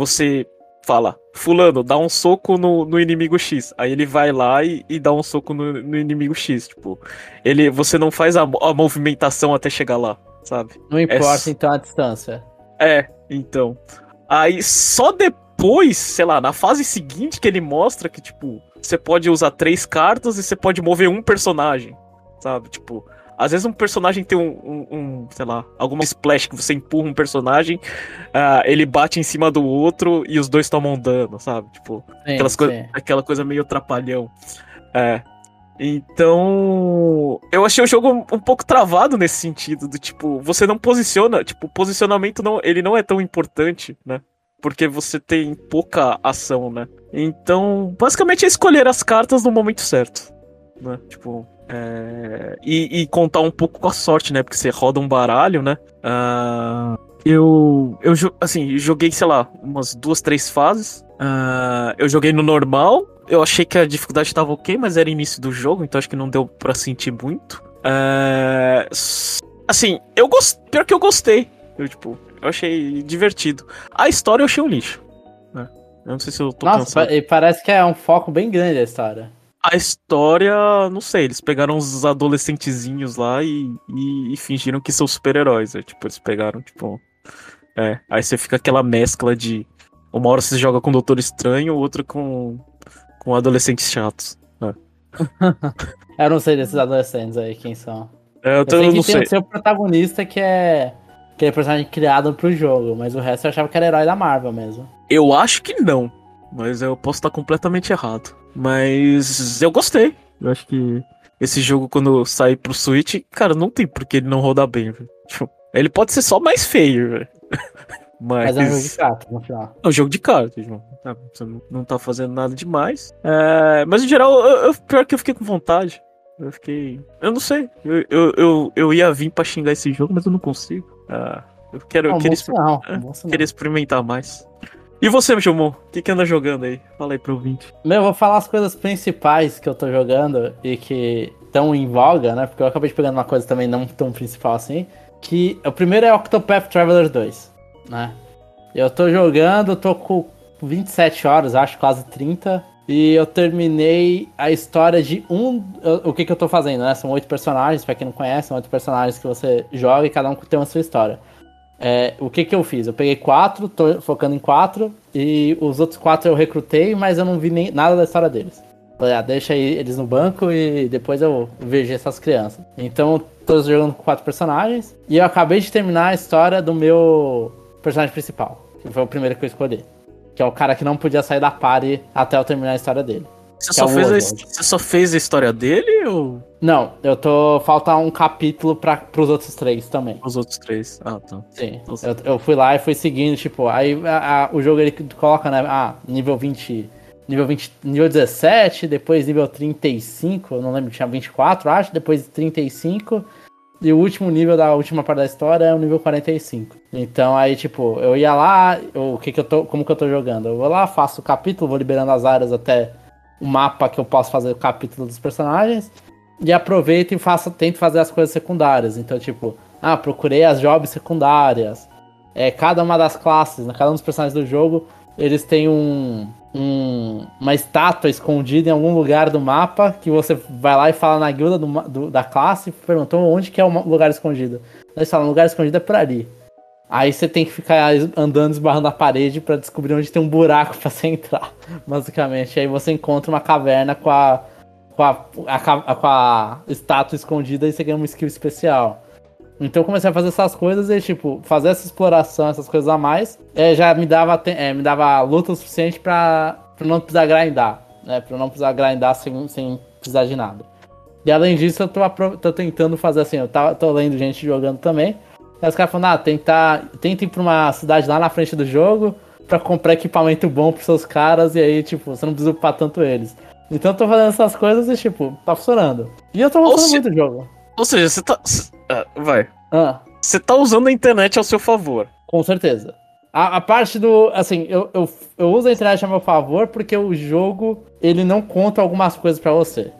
Você fala, fulano, dá um soco no, no inimigo X. Aí ele vai lá e, e dá um soco no, no, inimigo X. Tipo, ele, você não faz a, a movimentação até chegar lá, sabe? Não importa é, então a distância. É, então. Aí só depois, sei lá, na fase seguinte que ele mostra que, tipo, você pode usar três cartas e você pode mover um personagem, sabe? Tipo, às vezes um personagem tem um, um, um, sei lá, alguma splash que você empurra um personagem, uh, ele bate em cima do outro e os dois tomam dano, sabe? Tipo, sim, aquelas sim. aquela coisa meio trapalhão. É. Então, eu achei o jogo um pouco travado nesse sentido, do tipo, você não posiciona, tipo, o posicionamento não, ele não é tão importante, né? Porque você tem pouca ação, né? Então, basicamente é escolher as cartas no momento certo, né? Tipo, é, e, e, contar um pouco com a sorte, né? Porque você roda um baralho, né? Uh, eu, eu, assim, joguei, sei lá, umas duas, três fases. Uh, eu joguei no normal. Eu achei que a dificuldade estava ok, mas era início do jogo, então acho que não deu pra sentir muito. Uh, assim, eu gostei. Pior que eu gostei. Eu, tipo, eu achei divertido. A história eu achei um lixo. Né? Eu não sei se eu tô Nossa, cansado. parece que é um foco bem grande a história. A história, não sei, eles pegaram os adolescentezinhos lá e, e, e fingiram que são super-heróis. Né? Tipo, eles pegaram, tipo. É. Aí você fica aquela mescla de. Uma hora você joga com o Doutor Estranho, outra com. com adolescentes chatos. É. eu não sei desses adolescentes aí, quem são. É, eu, eu sei que não tem sei. o seu protagonista que é. Que é personagem criado pro jogo, mas o resto eu achava que era herói da Marvel mesmo. Eu acho que não. Mas eu posso estar completamente errado. Mas eu gostei. Eu acho que esse jogo, quando sair pro Switch, cara, não tem por que ele não rodar bem, velho. Tipo, ele pode ser só mais feio, velho. Mas... Mas é um jogo de cartas, no final. É um jogo de cartas. É, você não tá fazendo nada demais. É... Mas, em geral, eu, eu, pior que eu fiquei com vontade. Eu fiquei... Eu não sei. Eu, eu, eu, eu ia vir pra xingar esse jogo, mas eu não consigo. Ah, eu quero, não, eu queria, é, queria experimentar mais. E você, meu chamou? O que, que anda jogando aí? Fala aí pro ouvinte. Meu, eu vou falar as coisas principais que eu tô jogando e que estão em voga, né? Porque eu acabei de pegando uma coisa também não tão principal assim. Que o primeiro é Octopath Traveler 2, né? Eu tô jogando, tô com 27 horas, acho, quase 30. E eu terminei a história de um. O que, que eu tô fazendo, né? São oito personagens, pra quem não conhece, são oito personagens que você joga e cada um tem uma sua história. É, o que que eu fiz? Eu peguei quatro, tô focando em quatro, e os outros quatro eu recrutei, mas eu não vi nem nada da história deles. Falei, ah, deixa aí eles no banco e depois eu vejo essas crianças. Então, tô jogando com quatro personagens, e eu acabei de terminar a história do meu personagem principal, que foi o primeiro que eu escolhi. Que é o cara que não podia sair da party até eu terminar a história dele. Você só, é fez a, você só fez a história dele ou. Não, eu tô. Falta um capítulo para pros outros três também. Os outros três. Ah, tá. Sim. Eu, eu fui lá e fui seguindo, tipo, aí a, a, o jogo ele coloca, né? Ah, nível 20. Nível 20. Nível 17, depois nível 35, eu não lembro, tinha 24, acho, depois 35. E o último nível da última parte da história é o nível 45. Então aí, tipo, eu ia lá, o que que eu tô. Como que eu tô jogando? Eu vou lá, faço o capítulo, vou liberando as áreas até o mapa que eu posso fazer o capítulo dos personagens e aproveito e faço, tento fazer as coisas secundárias. Então, tipo, ah, procurei as jobs secundárias. É, cada uma das classes, né, cada um dos personagens do jogo eles têm um, um, uma estátua escondida em algum lugar do mapa que você vai lá e fala na guilda do, do, da classe e perguntou onde que é o lugar escondido. Eles falam, lugar escondido é por ali. Aí você tem que ficar andando esbarrando na parede para descobrir onde tem um buraco para você entrar, basicamente. Aí você encontra uma caverna com a, com a, a, com a estátua escondida e você ganha uma skill especial. Então eu comecei a fazer essas coisas e, tipo, fazer essa exploração, essas coisas a mais, é, já me dava, é, me dava luta o suficiente pra, pra não precisar grindar, né? Pra não precisar grindar sem, sem precisar de nada. E além disso, eu tô, tô tentando fazer assim, eu tava, tô lendo gente jogando também. Aí os caras falam, ah, tentar, tenta ir pra uma cidade lá na frente do jogo pra comprar equipamento bom pros seus caras e aí, tipo, você não precisa ocupar tanto eles. Então eu tô fazendo essas coisas e, tipo, tá funcionando. E eu tô gostando se... muito do jogo. Ou seja, você tá. Ah, vai. Ah. Você tá usando a internet ao seu favor. Com certeza. A, a, parte do. Assim, eu, eu, eu uso a internet a meu favor porque o jogo ele não conta algumas coisas para você.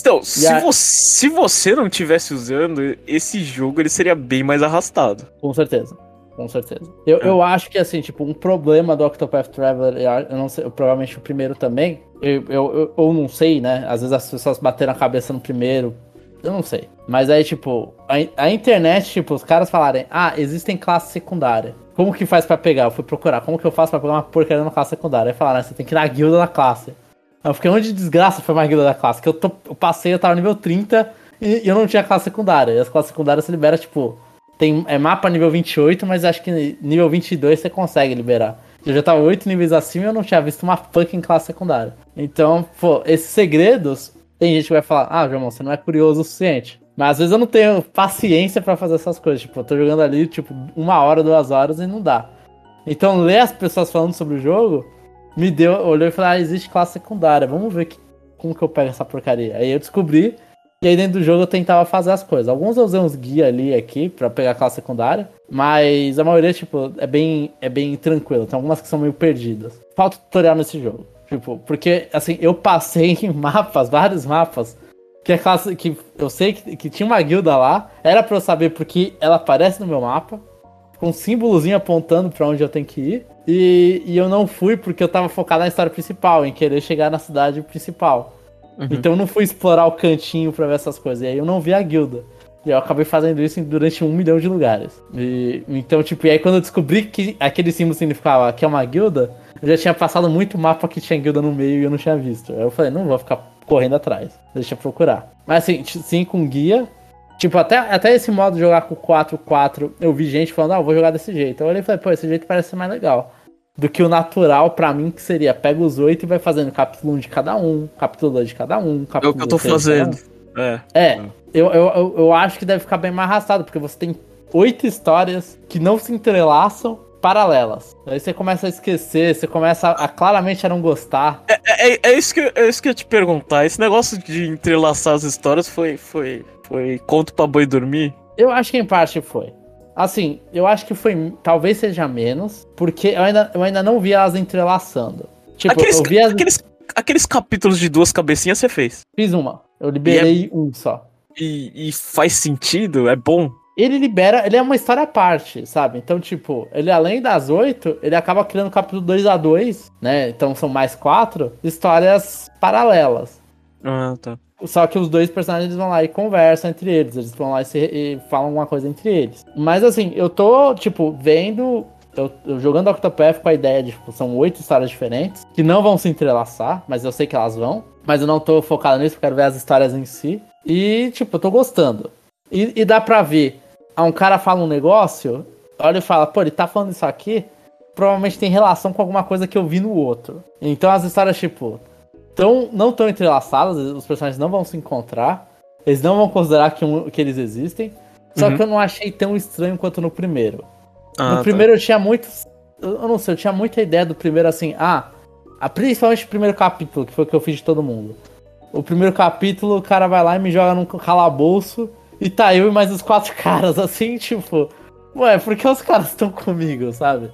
Então, se, a... você, se você não tivesse usando, esse jogo ele seria bem mais arrastado. Com certeza. Com certeza. Eu, é. eu acho que, assim, tipo, um problema do Octopath Traveler, eu não sei, provavelmente o primeiro também, eu, eu, eu, eu não sei, né? Às vezes as pessoas bateram a cabeça no primeiro, eu não sei. Mas aí, tipo, a, a internet, tipo, os caras falarem, ah, existem classes secundárias. Como que faz para pegar? Eu fui procurar, como que eu faço pra pegar uma porcaria numa classe secundária? Aí falaram, ah, você tem que ir na guilda da classe. Eu fiquei, onde de desgraça foi uma guilda da classe? Que eu, tô, eu passei, eu tava nível 30 e, eu não tinha classe secundária. E as classes secundárias você libera, tipo, tem é mapa nível 28, mas acho que nível 22 você consegue liberar. Eu já tava 8 níveis acima e eu não tinha visto uma fucking classe secundária. Então, pô, esses segredos tem gente que vai falar, ah, João, você não é curioso o suficiente. Mas às vezes eu não tenho paciência para fazer essas coisas. Tipo, eu tô jogando ali, tipo, uma hora, duas horas e não dá. Então, ler as pessoas falando sobre o jogo me deu, olhou e falou, ah, existe classe secundária, vamos ver que, como que eu pego essa porcaria. Aí eu descobri, e aí dentro do jogo eu tentava fazer as coisas. Alguns eu usei uns guia ali aqui para pegar a classe secundária, mas a maioria, tipo, é bem, é bem tranquilo. Tem algumas que são meio perdidas. Falta tutorial nesse jogo. Tipo, porque, assim, eu passei em mapas, vários mapas, que a classe, que eu sei que, que tinha uma guilda lá, era pra eu saber porque ela aparece no meu mapa, com um símbolozinho apontando para onde eu tenho que ir, e, e eu não fui porque eu tava focado na história principal, em querer chegar na cidade principal. Uhum. Então eu não fui explorar o cantinho pra ver essas coisas, e aí eu não vi a guilda. E eu acabei fazendo isso durante um milhão de lugares. E, então, tipo, e aí quando eu descobri que aquele símbolo significava que é uma guilda, eu já tinha passado muito mapa que tinha guilda no meio e eu não tinha visto. Aí eu falei, não vou ficar correndo atrás, deixa eu procurar. Mas assim, sim, com guia. Tipo, até, até esse modo de jogar com 4-4, eu vi gente falando, ah, eu vou jogar desse jeito. Eu olhei e falei, pô, esse jeito parece ser mais legal. Do que o natural para mim, que seria pega os oito e vai fazendo capítulo 1 de cada um, capítulo 2 de cada um, capítulo É o que eu tô fazendo. Um. É. É. Eu, eu, eu, acho que deve ficar bem mais arrastado, porque você tem oito histórias que não se entrelaçam paralelas. Aí você começa a esquecer, você começa a, a claramente a não gostar. É, é, é, é, isso que, é isso que eu ia te perguntar. Esse negócio de entrelaçar as histórias foi, foi, foi conto pra boi dormir? Eu acho que em parte foi. Assim, eu acho que foi. Talvez seja menos, porque eu ainda, eu ainda não vi elas entrelaçando. Tipo, aqueles, eu vi as... aqueles, aqueles capítulos de duas cabecinhas você fez? Fiz uma. Eu liberei é... um só. E, e, faz sentido? É bom? ele libera, ele é uma história à parte, sabe? Então, tipo, ele além das oito, ele acaba criando capítulo 2 a 2 né? Então são mais quatro histórias paralelas. Ah, tá. Só que os dois personagens vão lá e conversam entre eles, eles vão lá e, se, e falam alguma coisa entre eles. Mas assim, eu tô, tipo, vendo eu, eu, jogando Octopath com a ideia de, tipo, são oito histórias diferentes, que não vão se entrelaçar, mas eu sei que elas vão. Mas eu não tô focado nisso, quero ver as histórias em si. E, tipo, eu tô gostando. E, e dá pra ver ah, um cara fala um negócio, olha e fala, pô, ele tá falando isso aqui, provavelmente tem relação com alguma coisa que eu vi no outro. Então as histórias, tipo, tão, não estão entrelaçadas, os personagens não vão se encontrar, eles não vão considerar que, um, que eles existem, só uhum. que eu não achei tão estranho quanto no primeiro. Ah, no tá. primeiro eu tinha muito. Eu não sei, eu tinha muita ideia do primeiro assim, ah, principalmente o primeiro capítulo, que foi o que eu fiz de todo mundo. O primeiro capítulo, o cara vai lá e me joga num calabouço e tá eu e mais os quatro caras, assim, tipo. Ué, por que os caras estão comigo, sabe?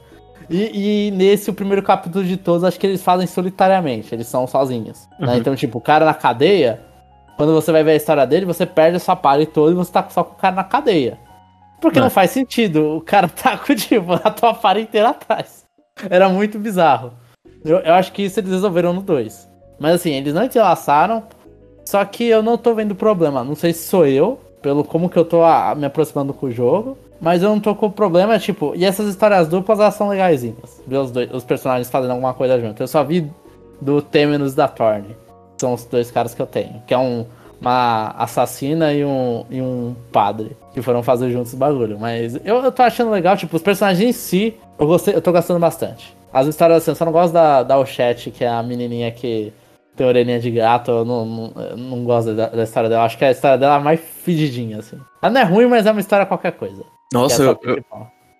E, e, nesse, o primeiro capítulo de todos, acho que eles fazem solitariamente, eles são sozinhos. Né? Uhum. Então, tipo, o cara na cadeia, quando você vai ver a história dele, você perde a sua party toda e você tá só com o cara na cadeia. Porque não, não faz sentido, o cara tá com, tipo, a tua party inteira atrás. Era muito bizarro. Eu, eu acho que isso eles resolveram no 2. Mas assim, eles não entrelaçaram. Só que eu não tô vendo problema. Não sei se sou eu, pelo como que eu tô a, me aproximando com o jogo. Mas eu não tô com problema, tipo, e essas histórias duplas elas são legaisinhas. Ver os, dois, os personagens fazendo alguma coisa junto. Eu só vi do Temenos da Thorne. São os dois caras que eu tenho. Que é um, uma assassina e um, e um padre. Que foram fazer juntos o bagulho. Mas eu, eu tô achando legal, tipo, os personagens em si, eu, gostei, eu tô gostando bastante. As histórias assim, eu só não gosto da, da Ochette, que é a menininha que tem orelhinha de gato, eu não, não, eu não gosto da, da, história dela. Acho que a história dela é mais fedidinha, assim. Ela não é ruim, mas é uma história qualquer coisa. Nossa, é eu, eu,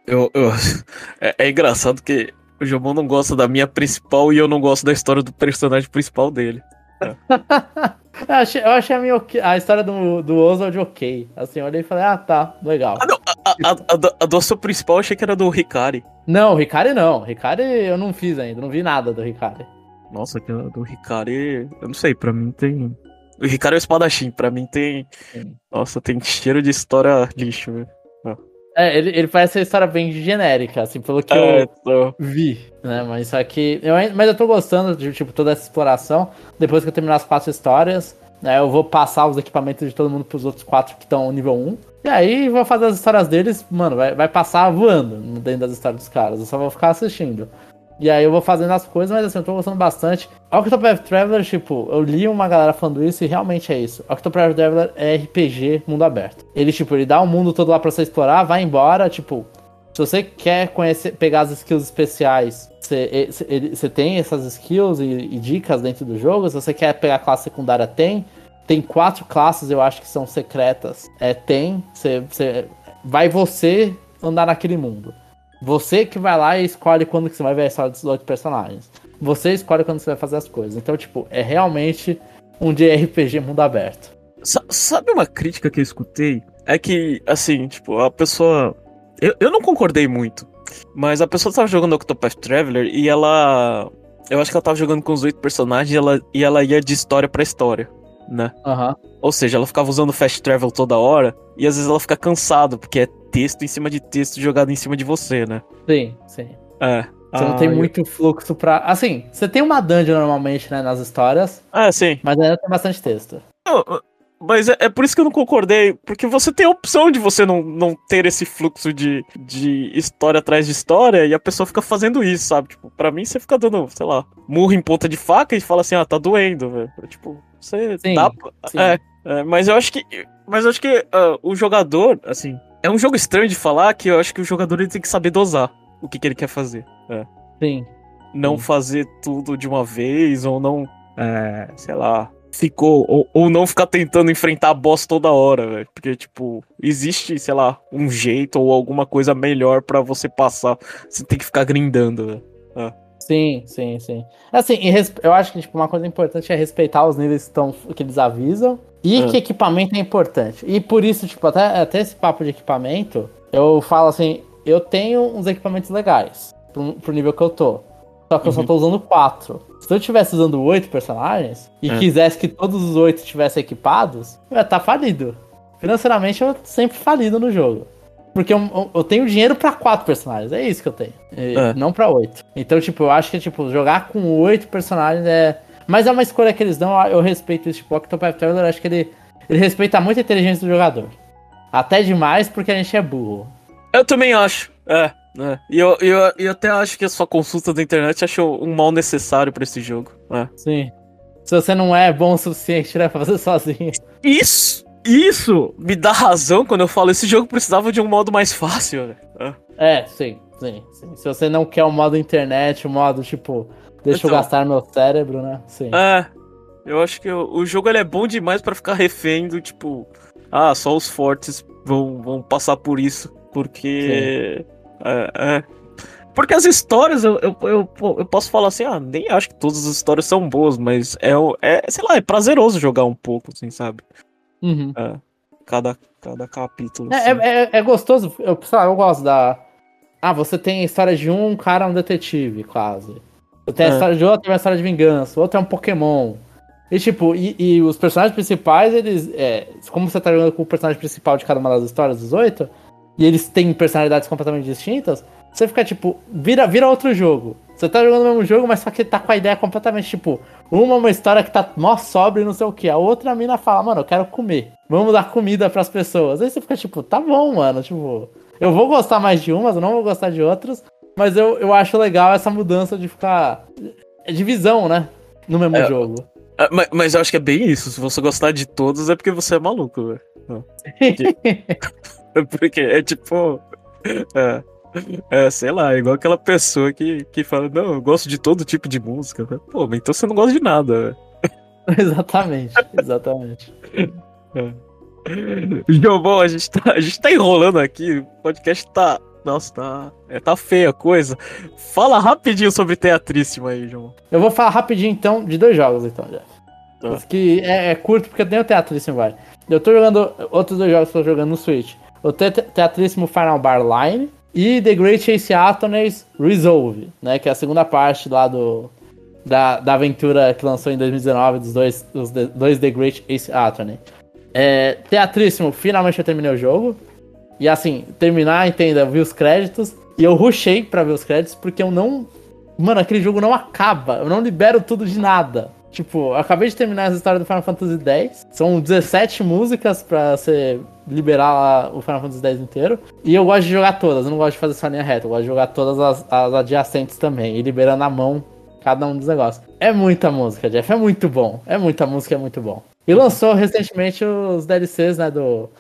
eu, eu, é, é, engraçado que o Jomon não gosta da minha principal e eu não gosto da história do personagem principal dele. É. eu achei, eu achei a, minha, a história do, do Oswald ok. Assim, eu olhei e falei, ah, tá, legal. Ah, não, a, a, a, a, do seu principal eu achei que era do Ricari. Não, o Ricari não. Ricari eu não fiz ainda, não vi nada do Ricari. Nossa, aquela do Ricari. Eu não sei, pra mim tem. O Ricari é o espadachim, pra mim tem. Sim. Nossa, tem cheiro de história lixo, velho. É, ele, ele parece uma história bem genérica, assim, pelo que é, eu tô... vi, né? Mas só que. Eu, mas eu tô gostando de, tipo, toda essa exploração. Depois que eu terminar as quatro histórias, né? Eu vou passar os equipamentos de todo mundo pros outros quatro que estão nível 1. E aí vou fazer as histórias deles, mano, vai, vai passar voando dentro das histórias dos caras. Eu só vou ficar assistindo. E aí eu vou fazendo as coisas, mas assim, eu tô gostando bastante. Octopath Traveler, tipo, eu li uma galera falando isso e realmente é isso. Octopath Traveler é RPG mundo aberto. Ele, tipo, ele dá o um mundo todo lá pra você explorar, vai embora, tipo... Se você quer conhecer, pegar as skills especiais, você, você tem essas skills e, e, dicas dentro do jogo. Se você quer pegar a classe secundária, tem. Tem quatro classes, eu acho que são secretas. É, tem. Você, você, vai você andar naquele mundo. Você que vai lá e escolhe quando que você vai ver a história dos outros personagens. Você escolhe quando você vai fazer as coisas. Então, tipo, é realmente um JRPG mundo aberto. Sabe uma crítica que eu escutei? É que, assim, tipo, a pessoa. Eu, eu não concordei muito. Mas a pessoa tava jogando Octopath Traveler e ela. Eu acho que ela tava jogando com os oito personagens e ela, e ela ia de história para história, né? Uhum. Ou seja, ela ficava usando fast travel toda hora e às vezes ela fica cansada, porque é texto em cima de texto jogado em cima de você, né? Sim, sim. É. Você ah, não tem eu... muito fluxo pra. Assim, você tem uma dungeon normalmente, né, nas histórias. Ah, sim. Mas ainda tem bastante texto. Não, mas é, é, por isso que eu não concordei, porque você tem a opção de você não, não ter esse fluxo de, de história atrás de história e a pessoa fica fazendo isso, sabe? Tipo, pra mim você fica dando, sei lá, murro em ponta de faca e fala assim, ah, tá doendo, velho. Tipo, você sim. Sim. É, é, mas eu acho que. Mas eu acho que uh, o jogador, assim, é um jogo estranho de falar que eu acho que o jogador ele tem que saber dosar o que, que ele quer fazer. É. Sim. Não Sim. fazer tudo de uma vez, ou não, é, sei lá, ficou. Ou, ou não ficar tentando enfrentar a boss toda hora, velho. Porque, tipo, existe, sei lá, um jeito ou alguma coisa melhor para você passar. Você tem que ficar grindando, velho. É. Sim, sim, sim. Assim, eu acho que tipo, uma coisa importante é respeitar os níveis que, tão, que eles avisam e é. que equipamento é importante. E por isso, tipo, até, até esse papo de equipamento, eu falo assim, eu tenho uns equipamentos legais pro, pro nível que eu tô. Só que uhum. eu só uhum. tô usando quatro. Se eu estivesse usando oito personagens e é. quisesse que todos os oito estivessem equipados, eu ia estar tá falido. Financeiramente eu sempre falido no jogo. Porque eu, eu tenho dinheiro para quatro personagens, é isso que eu tenho. É. Não para oito. Então, tipo, eu acho que tipo, jogar com oito personagens é mas é uma escolha que eles dão, eu respeito isso. Tipo, o Octopath Traveler, acho que ele, ele respeita muito a inteligência do jogador. Até demais porque a gente é burro. Eu também acho, é. é. E eu, eu, eu até acho que a sua consulta da internet achou um mal necessário para esse jogo. É. Sim. Se você não é bom o suficiente, né, pra fazer sozinho. Isso! Isso me dá razão quando eu falo esse jogo precisava de um modo mais fácil. É. é, sim, sim, sim. Se você não quer o um modo internet, o um modo tipo Deixa então, eu gastar meu cérebro, né? Sim. É. Eu acho que o, o jogo ele é bom demais para ficar refém do tipo. Ah, só os fortes vão, vão passar por isso. Porque. É, é, Porque as histórias, eu, eu, eu, eu, posso falar assim, ah, nem acho que todas as histórias são boas, mas é, é sei lá, é prazeroso jogar um pouco, assim, sabe? Uhum. É, cada, cada capítulo. É, assim. é, é, é, gostoso, eu, eu gosto da. Ah, você tem a história de um cara, um detetive, quase. Tem a é. história de outro, tem uma história de vingança, outro é um Pokémon. E tipo, e, e os personagens principais, eles. É, como você tá jogando com o personagem principal de cada uma das histórias dos oito, e eles têm personalidades completamente distintas, você fica tipo, vira, vira outro jogo. Você tá jogando o mesmo jogo, mas só que tá com a ideia completamente, tipo, uma uma história que tá mó sobre não sei o que. A outra a mina fala, mano, eu quero comer. Vamos dar comida pras pessoas. Aí você fica tipo, tá bom, mano, tipo, eu vou gostar mais de umas, eu não vou gostar de outras. Mas eu, eu acho legal essa mudança de ficar. É divisão, né? No mesmo é, jogo. É, mas, mas, eu acho que é bem isso. Se você gostar de todos, é porque você é maluco, velho. porque é tipo. É, é, sei lá, igual aquela pessoa que, que fala, não, eu gosto de todo tipo de música. Pô, mas então você não gosta de nada, Exatamente, exatamente. É. João, bom, a gente, tá, a gente tá enrolando aqui, o podcast tá nossa, tá, é, tá feia a coisa. Fala rapidinho sobre Teatríssimo aí, João. Eu vou falar rapidinho então de dois jogos, então, já. Tá. Que é, é, curto porque tem o Teatríssimo, vai. Eu tô jogando outros dois jogos que eu tô jogando no Switch. O te Teatríssimo Final Bar Line e The Great Chase Attorneys Resolve, né? Que é a segunda parte lá do, da, da aventura que lançou em 2019 dos dois, dos dois The Great Ace Attorney. É, teatríssimo, finalmente eu terminei o jogo. E assim, terminar, entenda, vi os créditos. E eu rushei pra ver os créditos porque eu não. Mano, aquele jogo não acaba. Eu não libero tudo de nada. Tipo, acabei de terminar essa história do Final Fantasy X. São 17 músicas pra você liberar o Final Fantasy X inteiro. E eu gosto de jogar todas, eu não gosto de fazer essa linha reta. Eu gosto de jogar todas as, as adjacentes também. E liberando a mão cada um dos negócios. É muita música, Jeff. É muito bom. É muita música, é muito bom. E lançou recentemente os DLCs, né, do,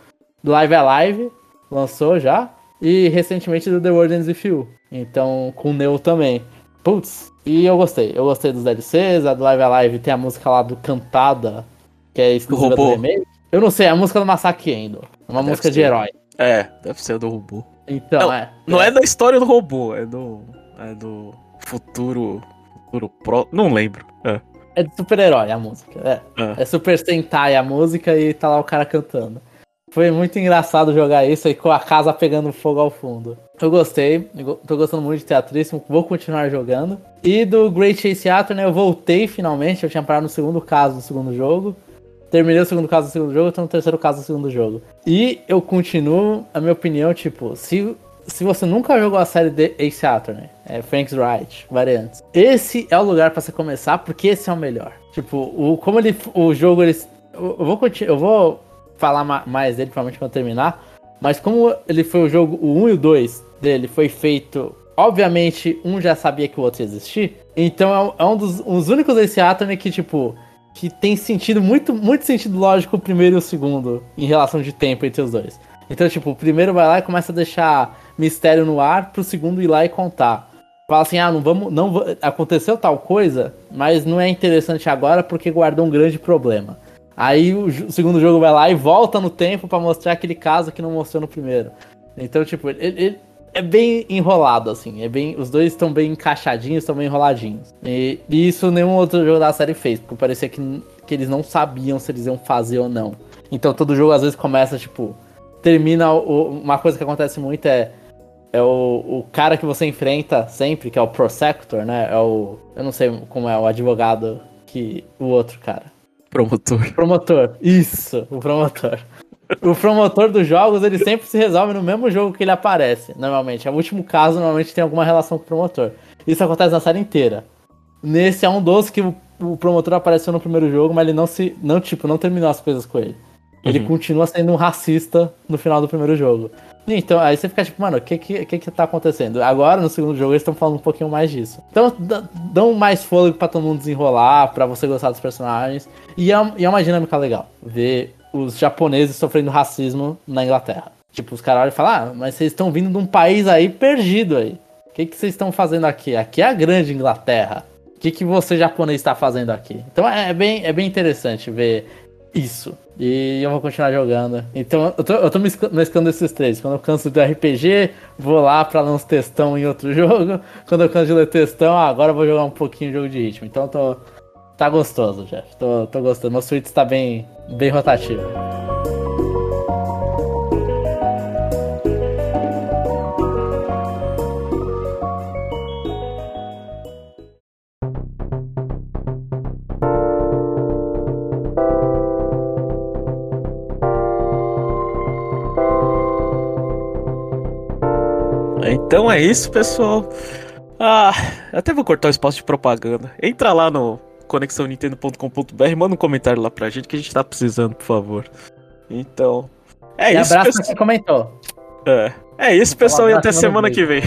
do Live Alive lançou já. E recentemente do The World Ends With You. Então, com o Neo também. Putz, e eu gostei. Eu gostei dos DLCs, a do Live Alive tem a música lá do Cantada, que é exclusiva do, do remake. Eu não sei, é a música do Massacre Endo. É uma deve música ser. de herói. É, deve ser do robô. Então, não, é. Não é. é da história do robô, é do. É do futuro. Futuro pro. Não lembro. É. É de super-herói a música. É. É. é Super Sentai a música e tá lá o cara cantando. Foi muito engraçado jogar isso aí com a casa pegando fogo ao fundo. Eu gostei, tô gostando muito de Teatríssimo, vou continuar jogando. E do Great Chase Theater, né, eu voltei finalmente, eu tinha parado no segundo caso do segundo jogo. Terminei o segundo caso do segundo jogo, tô no terceiro caso do segundo jogo. E eu continuo, a minha opinião, tipo, se, se você nunca jogou a série de Ace Attorney, é Frank's Wright, variantes, esse é o lugar para você começar, porque esse é o melhor. Tipo, o, como ele, o jogo, ele, eu, eu vou, eu vou falar mais dele, provavelmente quando terminar. Mas como ele foi o jogo, o 1 e o 2 dele foi feito. Obviamente, um já sabia que o outro ia existir. Então é um dos os únicos desse Attorney que, tipo, que tem sentido, muito, muito sentido lógico o primeiro e o segundo, em relação de tempo entre os dois. Então, tipo, o primeiro vai lá e começa a deixar mistério no ar pro segundo ir lá e contar. Fala assim, ah, não vamos. Não, aconteceu tal coisa, mas não é interessante agora porque guardou um grande problema. Aí o, segundo jogo vai lá e volta no tempo para mostrar aquele caso que não mostrou no primeiro. Então, tipo, ele, ele é bem enrolado, assim. É bem, os dois estão bem encaixadinhos, estão bem enroladinhos. E, e, isso nenhum outro jogo da série fez, porque parecia que, que eles não sabiam se eles iam fazer ou não. Então todo jogo às vezes começa, tipo, termina. O, uma coisa que acontece muito é. É o, o cara que você enfrenta sempre, que é o Prosector, né? É o. Eu não sei como é o advogado que. O outro cara. Promotor. Promotor, isso, o promotor. O promotor dos jogos, ele sempre se resolve no mesmo jogo que ele aparece, normalmente. É o último caso, normalmente tem alguma relação com o promotor. Isso acontece na série inteira. Nesse é um dos que o, promotor apareceu no primeiro jogo, mas ele não se. Não, tipo, não terminou as coisas com ele. Ele uhum. continua sendo um racista no final do primeiro jogo. Então, aí você fica tipo, mano, o que que, que que tá acontecendo? Agora, no segundo jogo, eles estão falando um pouquinho mais disso. Então, dão mais fôlego pra todo mundo desenrolar, pra você gostar dos personagens. E é, e é uma dinâmica legal, ver os japoneses sofrendo racismo na Inglaterra. Tipo, os caras olham e falam, ah, mas vocês estão vindo de um país aí perdido aí. O que, que vocês estão fazendo aqui? Aqui é a grande Inglaterra. O que, que você japonês está fazendo aqui? Então é, é bem, é bem interessante ver isso. E eu vou continuar jogando. Então eu tô, eu tô mesclando esses três. Quando eu canso do RPG, vou lá pra ler uns textão em outro jogo. Quando eu canso de ler textão, ah, agora eu vou jogar um pouquinho de jogo de ritmo. Então tô. Tá gostoso, Jeff. Tô, tô gostando. Meu Switch tá bem, bem rotativo. Então é isso, pessoal. Ah, até vou cortar o espaço de propaganda. Entra lá no conexãonintendo.com.br, manda um comentário lá pra gente que a gente tá precisando, por favor. Então, é E isso, abraço pessoal. quem comentou. É, é isso, falar pessoal, e até semana que vem.